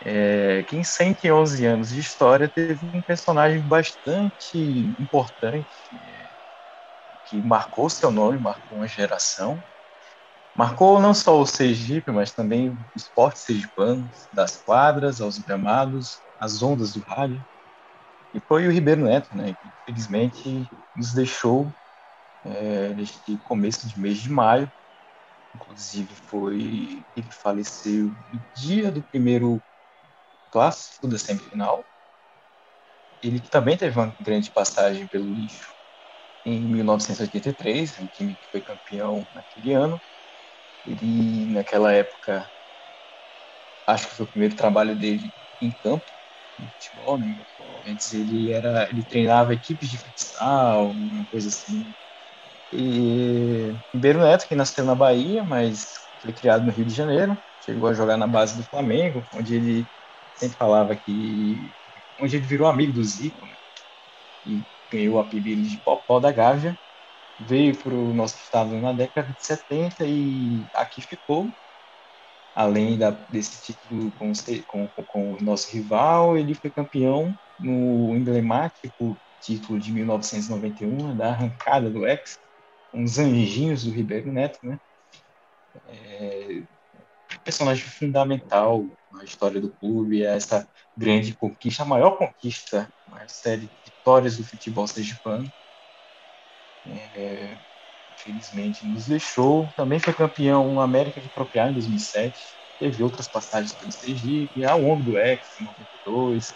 [SPEAKER 1] É, que em 111 anos de história teve um personagem bastante importante, é, que marcou seu nome, marcou uma geração, Marcou não só o Sergipe, mas também o esporte sergipano, das quadras aos gramados, as ondas do rádio. E foi o Ribeiro Neto, né, que infelizmente nos deixou é, neste começo de mês de maio. Inclusive foi ele faleceu no dia do primeiro clássico da semifinal. Ele também teve uma grande passagem pelo lixo em 1983, um time que foi campeão naquele ano. Ele, naquela época, acho que foi o primeiro trabalho dele em campo, no futebol, né? Antes ele era, ele treinava equipes de futsal, uma coisa assim. E Ribeiro Neto, que nasceu na Bahia, mas foi criado no Rio de Janeiro, chegou a jogar na base do Flamengo, onde ele sempre falava que onde ele virou amigo do Zico, né? e ganhou o apelido de Popó da Gávea veio para o nosso estado na década de 70 e aqui ficou. além da, desse título com, com, com, o nosso rival, ele foi campeão no emblemático título de 1991, da arrancada do ex, os anjinhos do Ribeiro Neto, né? É, personagem fundamental na história do clube, é essa grande conquista, a maior conquista, a série de vitórias do futebol sergipano. É, infelizmente nos deixou. Também foi campeão América de Propriedade em 2007. Teve outras passagens pelo Sergipe, ao longo do X, em 92,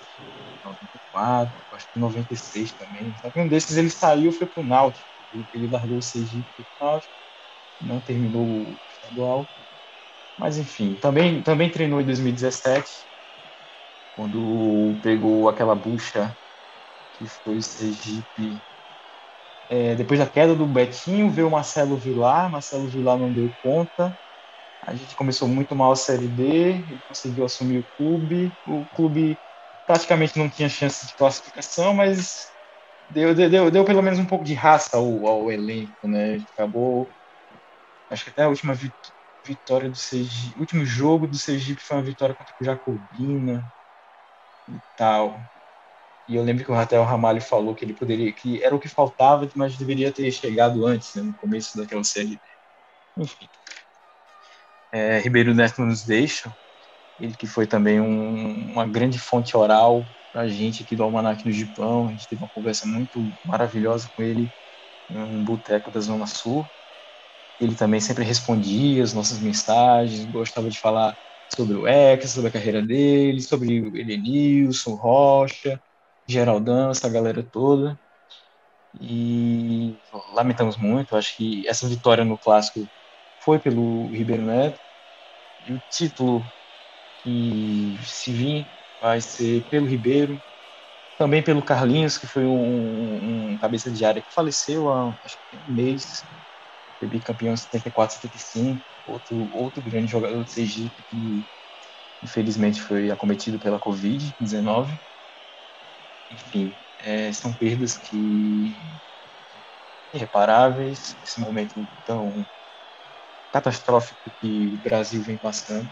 [SPEAKER 1] 94, acho que em 96 também. Só que um desses ele saiu foi para o Náutico. Ele largou o Sergipe para o Náutico, não terminou o estadual. Mas enfim, também, também treinou em 2017, quando pegou aquela bucha que foi o Sergipe. É, depois da queda do Betinho, veio o Marcelo Vilar, Marcelo Vilar não deu conta. A gente começou muito mal a Série D, ele conseguiu assumir o clube. O clube praticamente não tinha chance de classificação, mas deu, deu, deu pelo menos um pouco de raça ao, ao elenco, né? Acabou. Acho que até a última vitória do Sergipe, último jogo do Sergipe foi uma vitória contra o Jacobina e tal. E eu lembro que o Rafael Ramalho falou que ele poderia, que era o que faltava, mas deveria ter chegado antes, né, no começo daquela série. Enfim. É, Ribeiro Neto nos deixa, ele que foi também um, uma grande fonte oral para a gente aqui do Almanac no Gipão. A gente teve uma conversa muito maravilhosa com ele em um boteco da Zona Sul. Ele também sempre respondia as nossas mensagens, gostava de falar sobre o Ex, sobre a carreira dele, sobre o Elenilson, Rocha, Geraldão, essa galera toda. E lamentamos muito, acho que essa vitória no clássico foi pelo Ribeiro Neto. E o título que se vir vai ser pelo Ribeiro, também pelo Carlinhos, que foi um, um cabeça de área que faleceu há acho que um mês, foi bicampeão em 74, 75, outro, outro grande jogador do Sergipe que infelizmente foi acometido pela Covid-19. Enfim, é, são perdas que irreparáveis, esse momento tão catastrófico que o Brasil vem passando.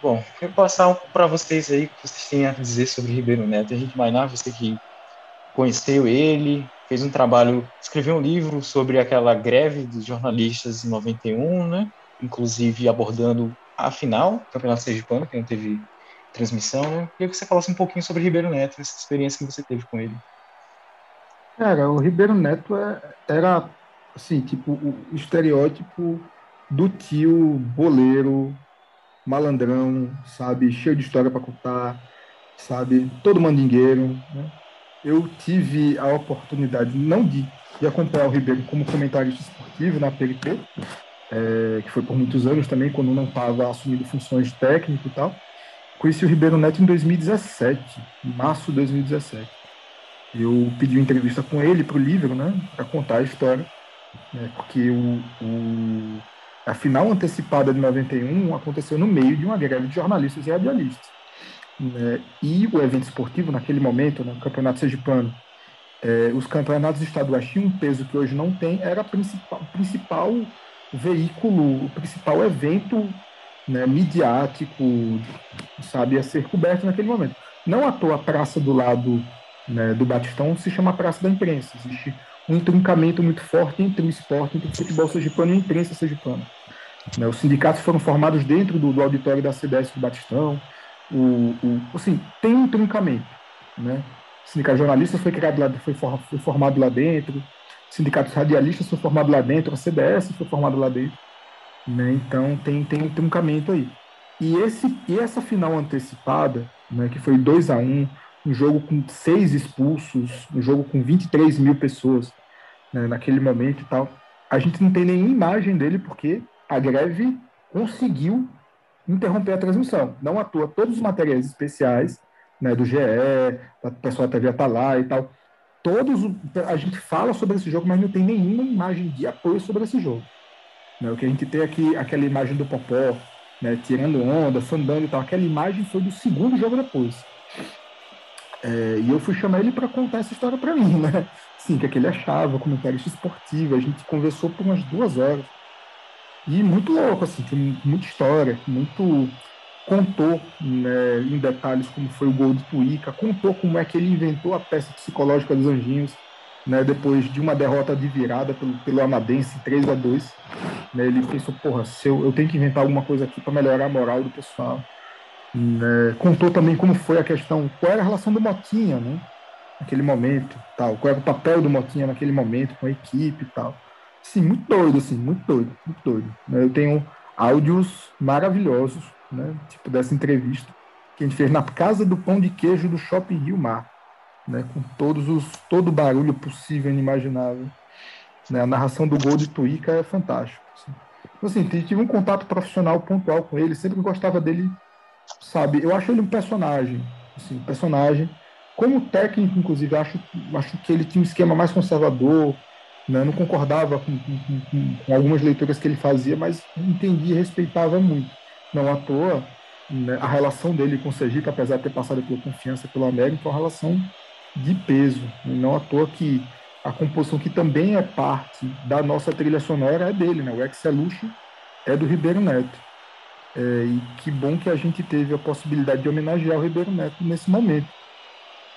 [SPEAKER 1] Bom, eu vou passar para vocês aí o que vocês têm a dizer sobre Ribeiro Neto. A gente vai lá, você que conheceu ele, fez um trabalho, escreveu um livro sobre aquela greve dos jornalistas em 91, né? Inclusive abordando a final Campeonato Sergipano, que não teve transmissão, né? Queria que você falasse um pouquinho sobre Ribeiro Neto, essa experiência que você teve com ele.
[SPEAKER 4] Cara, o Ribeiro Neto é, era, assim, tipo, o estereótipo do tio boleiro, malandrão, sabe? Cheio de história para contar, sabe? Todo mandingueiro, né? eu tive a oportunidade não de, de acompanhar o Ribeiro como comentarista esportivo na PLP, é, que foi por muitos anos também, quando não estava assumindo funções de técnico e tal. Conheci o Ribeiro Neto em 2017, março de 2017. Eu pedi uma entrevista com ele para o livro, né, para contar a história, né, porque o, o, a final antecipada de 91 aconteceu no meio de uma greve de jornalistas e radialistas. Né? E o evento esportivo, naquele momento, né, o Campeonato Sergipano, é, os campeonatos estaduais tinham um peso que hoje não tem, era o principal, principal veículo, o principal evento né, midiático, sabe, a ser coberto naquele momento. Não à toa a praça do lado né, do Batistão se chama Praça da Imprensa. Existe um entroncamento muito forte entre o esporte, entre o futebol sergipano e a imprensa sergipana. Né, os sindicatos foram formados dentro do, do auditório da CBS do Batistão, o, o, assim, tem um truncamento, né? O sindicato de jornalistas foi criado lá, foi, for, foi formado lá dentro, o sindicato radialistas foi formado lá dentro, a CBS foi formado lá dentro, né? Então tem, tem um truncamento aí. E, esse, e essa final antecipada, né, que foi 2 a 1 um, um jogo com seis expulsos, um jogo com 23 mil pessoas né, naquele momento e tal, a gente não tem nenhuma imagem dele porque a greve conseguiu interromper a transmissão. Não à toa, todos os materiais especiais né, do GE, da pessoal da TV Atalá e tal, todos, a gente fala sobre esse jogo, mas não tem nenhuma imagem de apoio sobre esse jogo. Né, o que a gente tem aqui, aquela imagem do Popó, né, tirando onda, fandando e tal, aquela imagem foi do segundo jogo depois. É, e eu fui chamar ele para contar essa história para mim, né? Sim, que, é que ele achava, comentarista esportivo. A gente conversou por umas duas horas. E muito louco, assim, tem muita história, muito contou né, em detalhes como foi o gol do Tuica, contou como é que ele inventou a peça psicológica dos Anjinhos, né, depois de uma derrota de virada pelo, pelo Amadense 3 a 2 né, ele pensou, porra, se eu, eu tenho que inventar alguma coisa aqui para melhorar a moral do pessoal. Né, contou também como foi a questão, qual era a relação do Motinha, né, naquele momento, tal, qual era o papel do Motinha naquele momento com a equipe e tal. Sim, muito doido, assim, muito doido, muito doido. Né, eu tenho áudios maravilhosos, né, tipo dessa entrevista que a gente fez na casa do pão de queijo do Shopping Rio Mar né, com todos os, todo o barulho possível e inimaginável. Né, a narração do gol de Tuíca é fantástica. Assim. Então, assim, tive um contato profissional pontual com ele, sempre gostava dele, sabe? Eu acho ele um personagem, assim, personagem. Como técnico, inclusive, acho, acho que ele tinha um esquema mais conservador, né? não concordava com, com, com, com, algumas leituras que ele fazia, mas entendia e respeitava muito. Não à toa, né? a relação dele com o Sergipe, apesar de ter passado pela confiança pelo América, é uma relação de peso. E não à toa que a composição que também é parte da nossa trilha sonora é dele, né? O Exceluxo é do Ribeiro Neto. É, e que bom que a gente teve a possibilidade de homenagear o Ribeiro Neto nesse momento.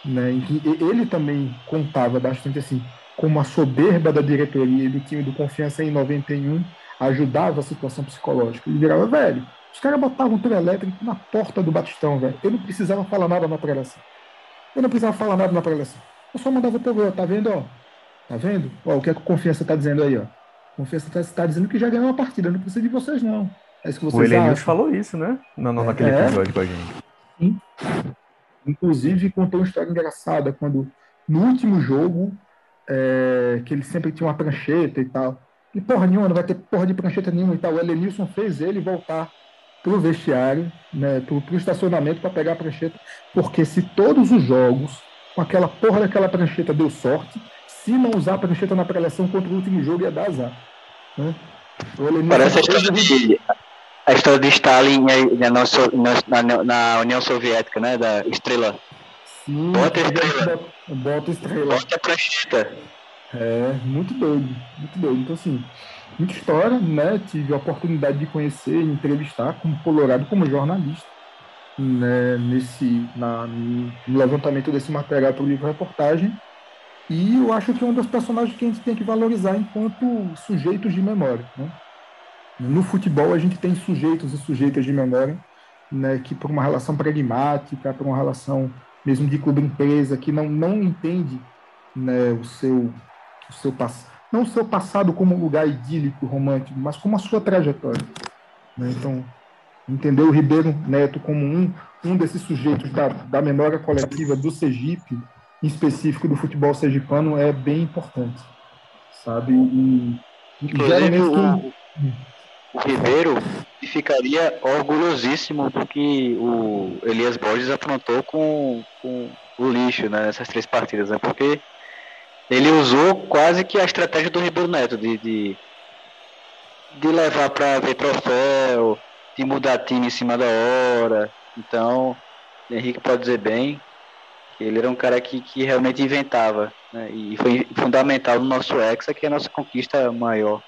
[SPEAKER 4] Né? Em que ele também contava bastante assim, como a soberba da diretoria e do time do Confiança em 91 ajudava a situação psicológica. Ele virava, velho, os caras botavam um trio elétrico na porta do Batistão, velho. Eu não precisava falar nada na preleção. Eu não precisava falar nada na preleção. Eu só mandava o povo, tá vendo, ó? Tá vendo? Ó, o que, é que o Confiança tá dizendo aí, ó? Confiança tá, tá dizendo que já ganhou uma partida, não precisa de vocês, não. É isso que vocês
[SPEAKER 3] o Elenilson falou isso, né? Não, não, naquele é, episódio com a gente.
[SPEAKER 4] Sim. Inclusive, contou uma história engraçada quando, no último jogo, é, que ele sempre tinha uma prancheta e tal. E porra nenhuma, não vai ter porra de prancheta nenhuma e tal. O Elenilson fez ele voltar para o vestiário, né, para o estacionamento para pegar a prancheta, porque se todos os jogos com aquela porra daquela prancheta deu sorte, se não usar a prancheta na preleção contra o último jogo ia dar azar. Né?
[SPEAKER 7] Parece a história, de, a história de Stalin na, na, na, União Soviética, né? Da estrela.
[SPEAKER 4] Sim, bota a estrela. Bota estrela.
[SPEAKER 7] Bota a prancheta.
[SPEAKER 4] É, muito doido, muito doido. Então, assim, muita história, né? Tive a oportunidade de conhecer e entrevistar como Colorado, como jornalista, né? Nesse, na, no levantamento desse material para o livro reportagem. E eu acho que é um dos personagens que a gente tem que valorizar enquanto sujeitos de memória. Né? No futebol, a gente tem sujeitos e sujeitas de memória né, que, por uma relação pragmática, por uma relação mesmo de clube-empresa, que não, não entende né, o seu, o seu passado não o seu passado como um lugar idílico, romântico, mas como a sua trajetória. Né? Então, entender o Ribeiro Neto como um, um desses sujeitos da, da memória coletiva do Sergipe, específico do futebol sergipano, é bem importante, sabe? E,
[SPEAKER 7] Inclusive, o, o Ribeiro ficaria orgulhosíssimo do que o Elias Borges aprontou com, com o lixo né, nessas três partidas, né? porque ele usou quase que a estratégia do Ribeiro Neto de, de, de levar para ver troféu, de mudar time em cima da hora. Então, Henrique pode dizer bem ele era um cara que, que realmente inventava. Né? E foi fundamental no nosso Hexa, que é a nossa conquista maior.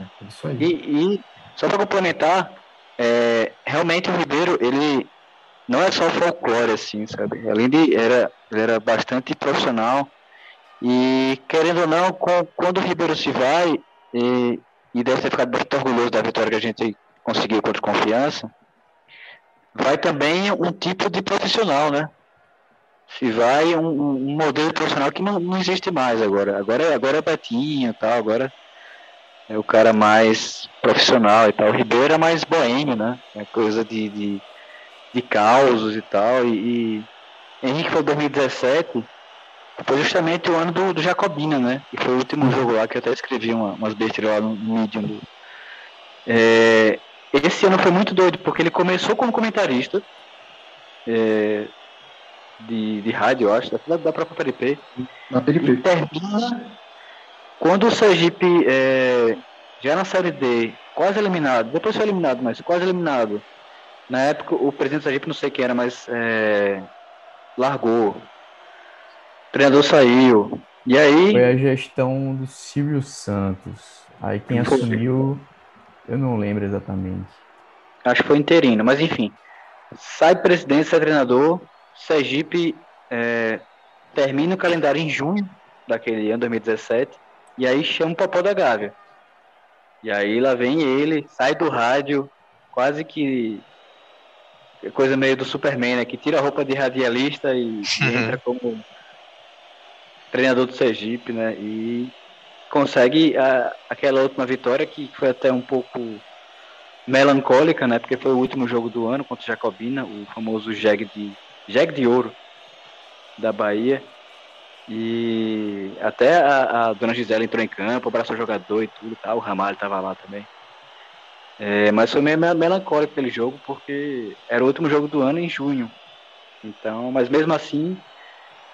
[SPEAKER 7] É isso aí. E, e só para complementar, é, realmente o Ribeiro, ele não é só folclore, assim, sabe? Além de. Era, ele era bastante profissional. E, querendo ou não, com, quando o Ribeiro se vai, e, e deve ter ficado muito orgulhoso da vitória que a gente conseguiu contra confiança, vai também um tipo de profissional, né? Se vai um, um modelo profissional que não, não existe mais agora. Agora, agora é Betinho e tal, agora é o cara mais profissional e tal. O Ribeiro é mais boêmio, né? É coisa de, de de causos e tal. E, e Henrique foi 2017, foi justamente o ano do, do Jacobina, né? E foi o último jogo lá que eu até escrevi uma, umas besteiras lá no, Medium. É, esse ano foi muito doido, porque ele começou como comentarista é, de, de rádio, eu acho, da, da própria PRP.
[SPEAKER 4] Na PRP.
[SPEAKER 7] E termina quando o Sergipe é, já na Série D, quase eliminado, depois foi eliminado, mas quase eliminado, na época, o presidente da Sergipe, não sei quem era, mas é, largou. O treinador saiu. E aí,
[SPEAKER 3] Foi a gestão do Silvio Santos. Aí quem assumiu, eu não lembro exatamente.
[SPEAKER 7] acho que foi interino, mas enfim. Sai presidente, sai treinador. Sergipe é, termina o calendário em junho daquele ano, 2017. E aí chama o Popó da Gávea. E aí lá vem ele, sai do rádio, quase que coisa meio do Superman, né? Que tira a roupa de radialista e, e entra como treinador do Sergipe, né? E consegue a- aquela última vitória que foi até um pouco melancólica, né? Porque foi o último jogo do ano contra o Jacobina, o famoso jegue de jegue de ouro da Bahia. E até a, a dona Gisela entrou em campo, abraçou o jogador e tudo, tá? o Ramalho estava lá também. É, mas foi meio me- melancólico aquele jogo, porque era o último jogo do ano em junho. Então, mas mesmo assim,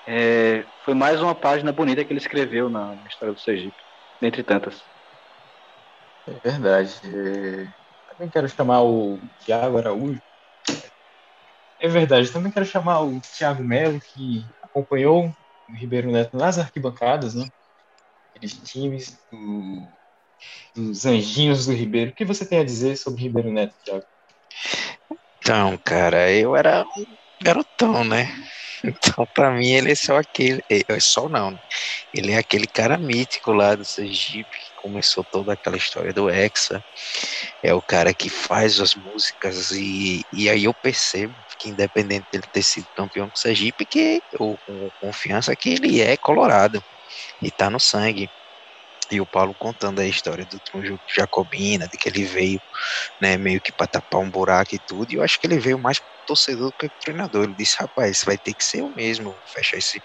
[SPEAKER 7] é, foi mais uma página bonita que ele escreveu na, na história do Sergipe, dentre tantas.
[SPEAKER 1] É verdade. É, Também quero chamar o Thiago Araújo. É verdade, também quero chamar o Thiago Melo, que acompanhou o Ribeiro Neto nas arquibancadas, né? Aqueles times do- dos anjinhos do Ribeiro. O que você tem a dizer sobre Ribeiro Neto, Thiago?
[SPEAKER 5] Então, cara, eu era um garotão, né? Então, pra mim, ele é só aquele. É é só não. né? Ele é aquele cara mítico lá do Sergipe, que começou toda aquela história do Hexa. É o cara que faz as músicas, e, e aí eu percebo que, independente dele ter sido campeão com o Sergipe, que ou com confiança que ele é colorado e tá no sangue. E o Paulo contando a história do de Jacobina, de que ele veio né, meio que para tapar um buraco e tudo. E eu acho que ele veio mais torcedor do que treinador. Ele disse, rapaz, vai ter que ser eu mesmo. Vou fechar esse,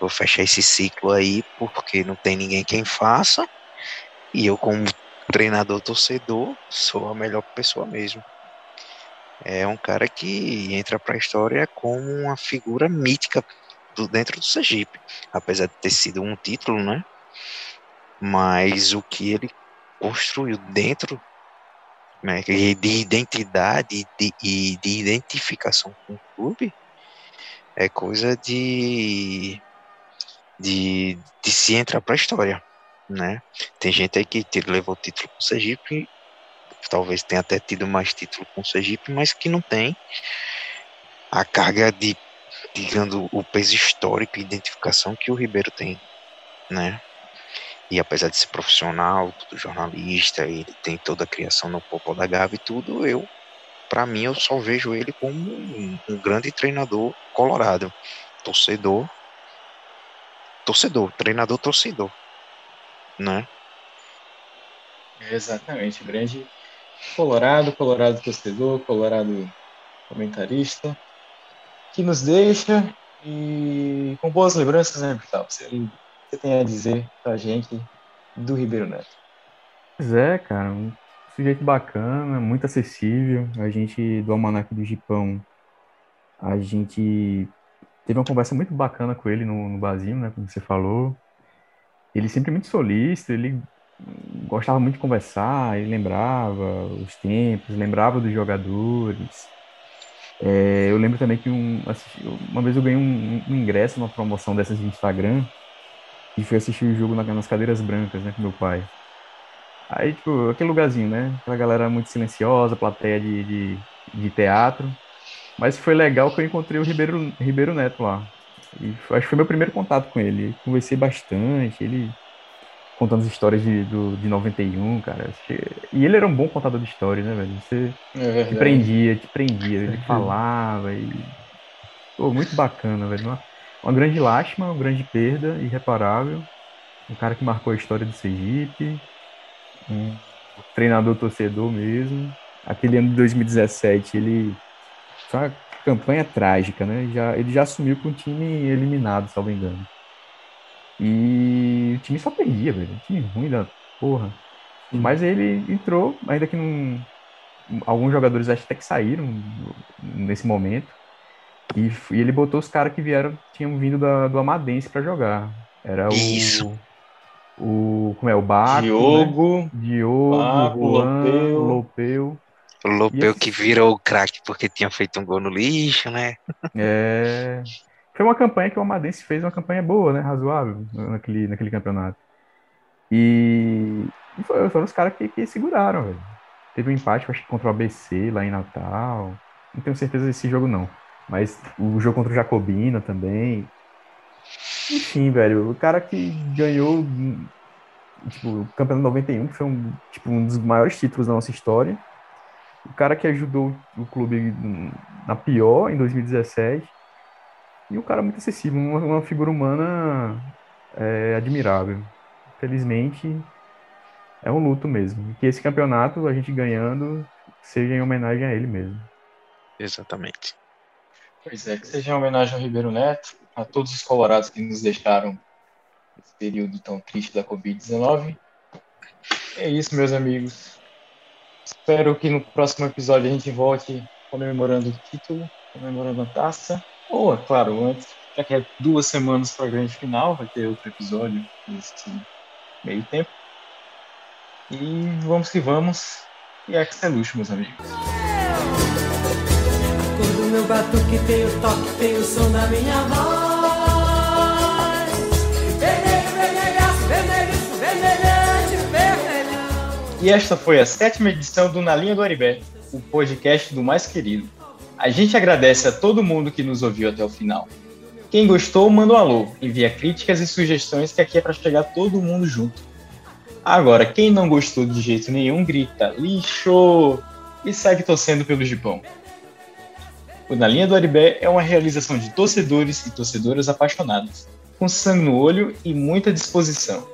[SPEAKER 5] vou fechar esse ciclo aí, porque não tem ninguém quem faça. E eu, como treinador torcedor, sou a melhor pessoa mesmo. É um cara que entra para a história como uma figura mítica dentro do Sergipe. Apesar de ter sido um título, né? Mas o que ele construiu dentro né, de identidade de, e de identificação com o clube é coisa de, de, de se entrar para a história, né? Tem gente aí que levou título com o Sergipe, talvez tenha até tido mais título com o Sergipe, mas que não tem a carga de, digamos, o peso histórico e identificação que o Ribeiro tem, né? E apesar de ser profissional, jornalista, ele tem toda a criação no Popó da Gávea e tudo, eu, para mim, eu só vejo ele como um, um grande treinador colorado, torcedor, torcedor, treinador torcedor, né?
[SPEAKER 1] Exatamente, grande Colorado, Colorado torcedor, Colorado comentarista, que nos deixa e com boas lembranças, né, Vital? Você, você tem a dizer pra gente do Ribeiro Neto.
[SPEAKER 3] Pois é, cara, um sujeito bacana, muito acessível. A gente, do Almanac do Gipão, a gente teve uma conversa muito bacana com ele no, no né, como você falou. Ele sempre muito solícito, ele gostava muito de conversar, ele lembrava os tempos, lembrava dos jogadores. É, eu lembro também que um, uma vez eu ganhei um, um ingresso numa promoção dessas de Instagram e fui assistir o jogo na- nas cadeiras brancas, né, com meu pai. Aí, tipo, aquele lugarzinho, né? Aquela galera muito silenciosa, plateia de, de, de teatro. Mas foi legal que eu encontrei o Ribeiro, Ribeiro Neto lá. E foi- acho que foi meu primeiro contato com ele. Conversei bastante, ele contando as histórias de, do, de 91, cara. E ele era um bom contador de histórias, né, velho? Você
[SPEAKER 1] É
[SPEAKER 3] te prendia, te prendia. Ele falava e... Pô, muito bacana, velho. Uma, uma grande lástima, uma grande perda, irreparável. Um cara que marcou a história do Sergipe. Um treinador torcedor mesmo. Aquele ano de 2017, ele... Foi uma campanha trágica, né? Já, ele já assumiu com o time eliminado, salvo engano. E o time só perdia, velho. Um time ruim da porra. Mas ele entrou, ainda que não. Alguns jogadores acho até que saíram nesse momento. E, e ele botou os caras que vieram, tinham vindo da, do Amadense pra jogar. Era o.
[SPEAKER 5] Isso.
[SPEAKER 3] O. Como é? O Baco. né?
[SPEAKER 1] Diogo,
[SPEAKER 3] Diogo,
[SPEAKER 1] Baco,
[SPEAKER 3] Juan,
[SPEAKER 1] Lopeu.
[SPEAKER 3] Lopeu.
[SPEAKER 5] O Lopeu
[SPEAKER 3] esse-
[SPEAKER 5] que virou o craque porque tinha feito um gol no lixo, né?
[SPEAKER 3] É. foi uma campanha que o Amadense fez uma campanha boa, né? Razoável naquele, naquele campeonato. E, e foi, foram os caras que, que seguraram, velho. Teve um empate, acho que contra o ABC lá em Natal. Não tenho certeza desse jogo, não. Mas o jogo contra o Jacobina também. Enfim, velho, o cara que ganhou tipo, o campeonato 91, que foi um, tipo, um dos maiores títulos da nossa história. O cara que ajudou o clube na pior em 2017 e um cara muito acessível, uma, uma figura humana é, admirável. Felizmente, é um luto mesmo. Que esse campeonato, a gente ganhando, seja em homenagem a ele mesmo.
[SPEAKER 5] Exatamente.
[SPEAKER 1] Pois é, que seja em homenagem ao Ribeiro Neto, a todos os colorados que nos deixaram nesse período tão triste da Covid-19. É isso, meus amigos. Espero que no próximo episódio a gente volte comemorando o título, comemorando a taça. Ou, é claro, antes, já que é duas semanas para a grande final, vai ter outro episódio nesse meio tempo. E vamos que vamos. E é que é luxo, meus amigos.
[SPEAKER 8] Batuque tem o toque, tem o som da minha voz.
[SPEAKER 1] E esta foi a sétima edição do Na Linha do Aribé, o podcast do mais querido. A gente agradece a todo mundo que nos ouviu até o final. Quem gostou, manda um alô, envia críticas e sugestões que aqui é para chegar todo mundo junto. Agora, quem não gostou de jeito nenhum, grita lixo e segue torcendo pelo Gipão. O Na Linha do Aribé é uma realização de torcedores e torcedoras apaixonados, com sangue no olho e muita disposição.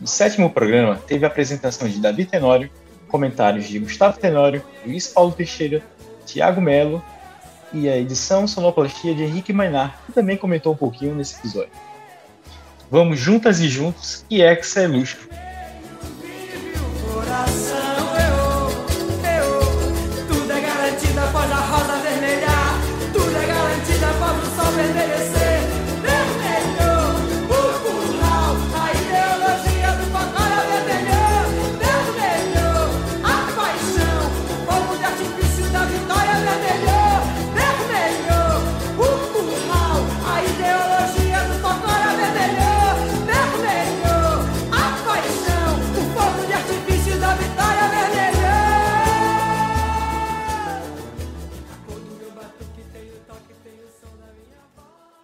[SPEAKER 1] No sétimo programa, teve a apresentação de Davi Tenório, comentários de Gustavo Tenório, Luiz Paulo Teixeira, Tiago Melo e a edição sonoplastia de Henrique Mainar, que também comentou um pouquinho nesse episódio. Vamos juntas e juntos, que Hexa é luxo.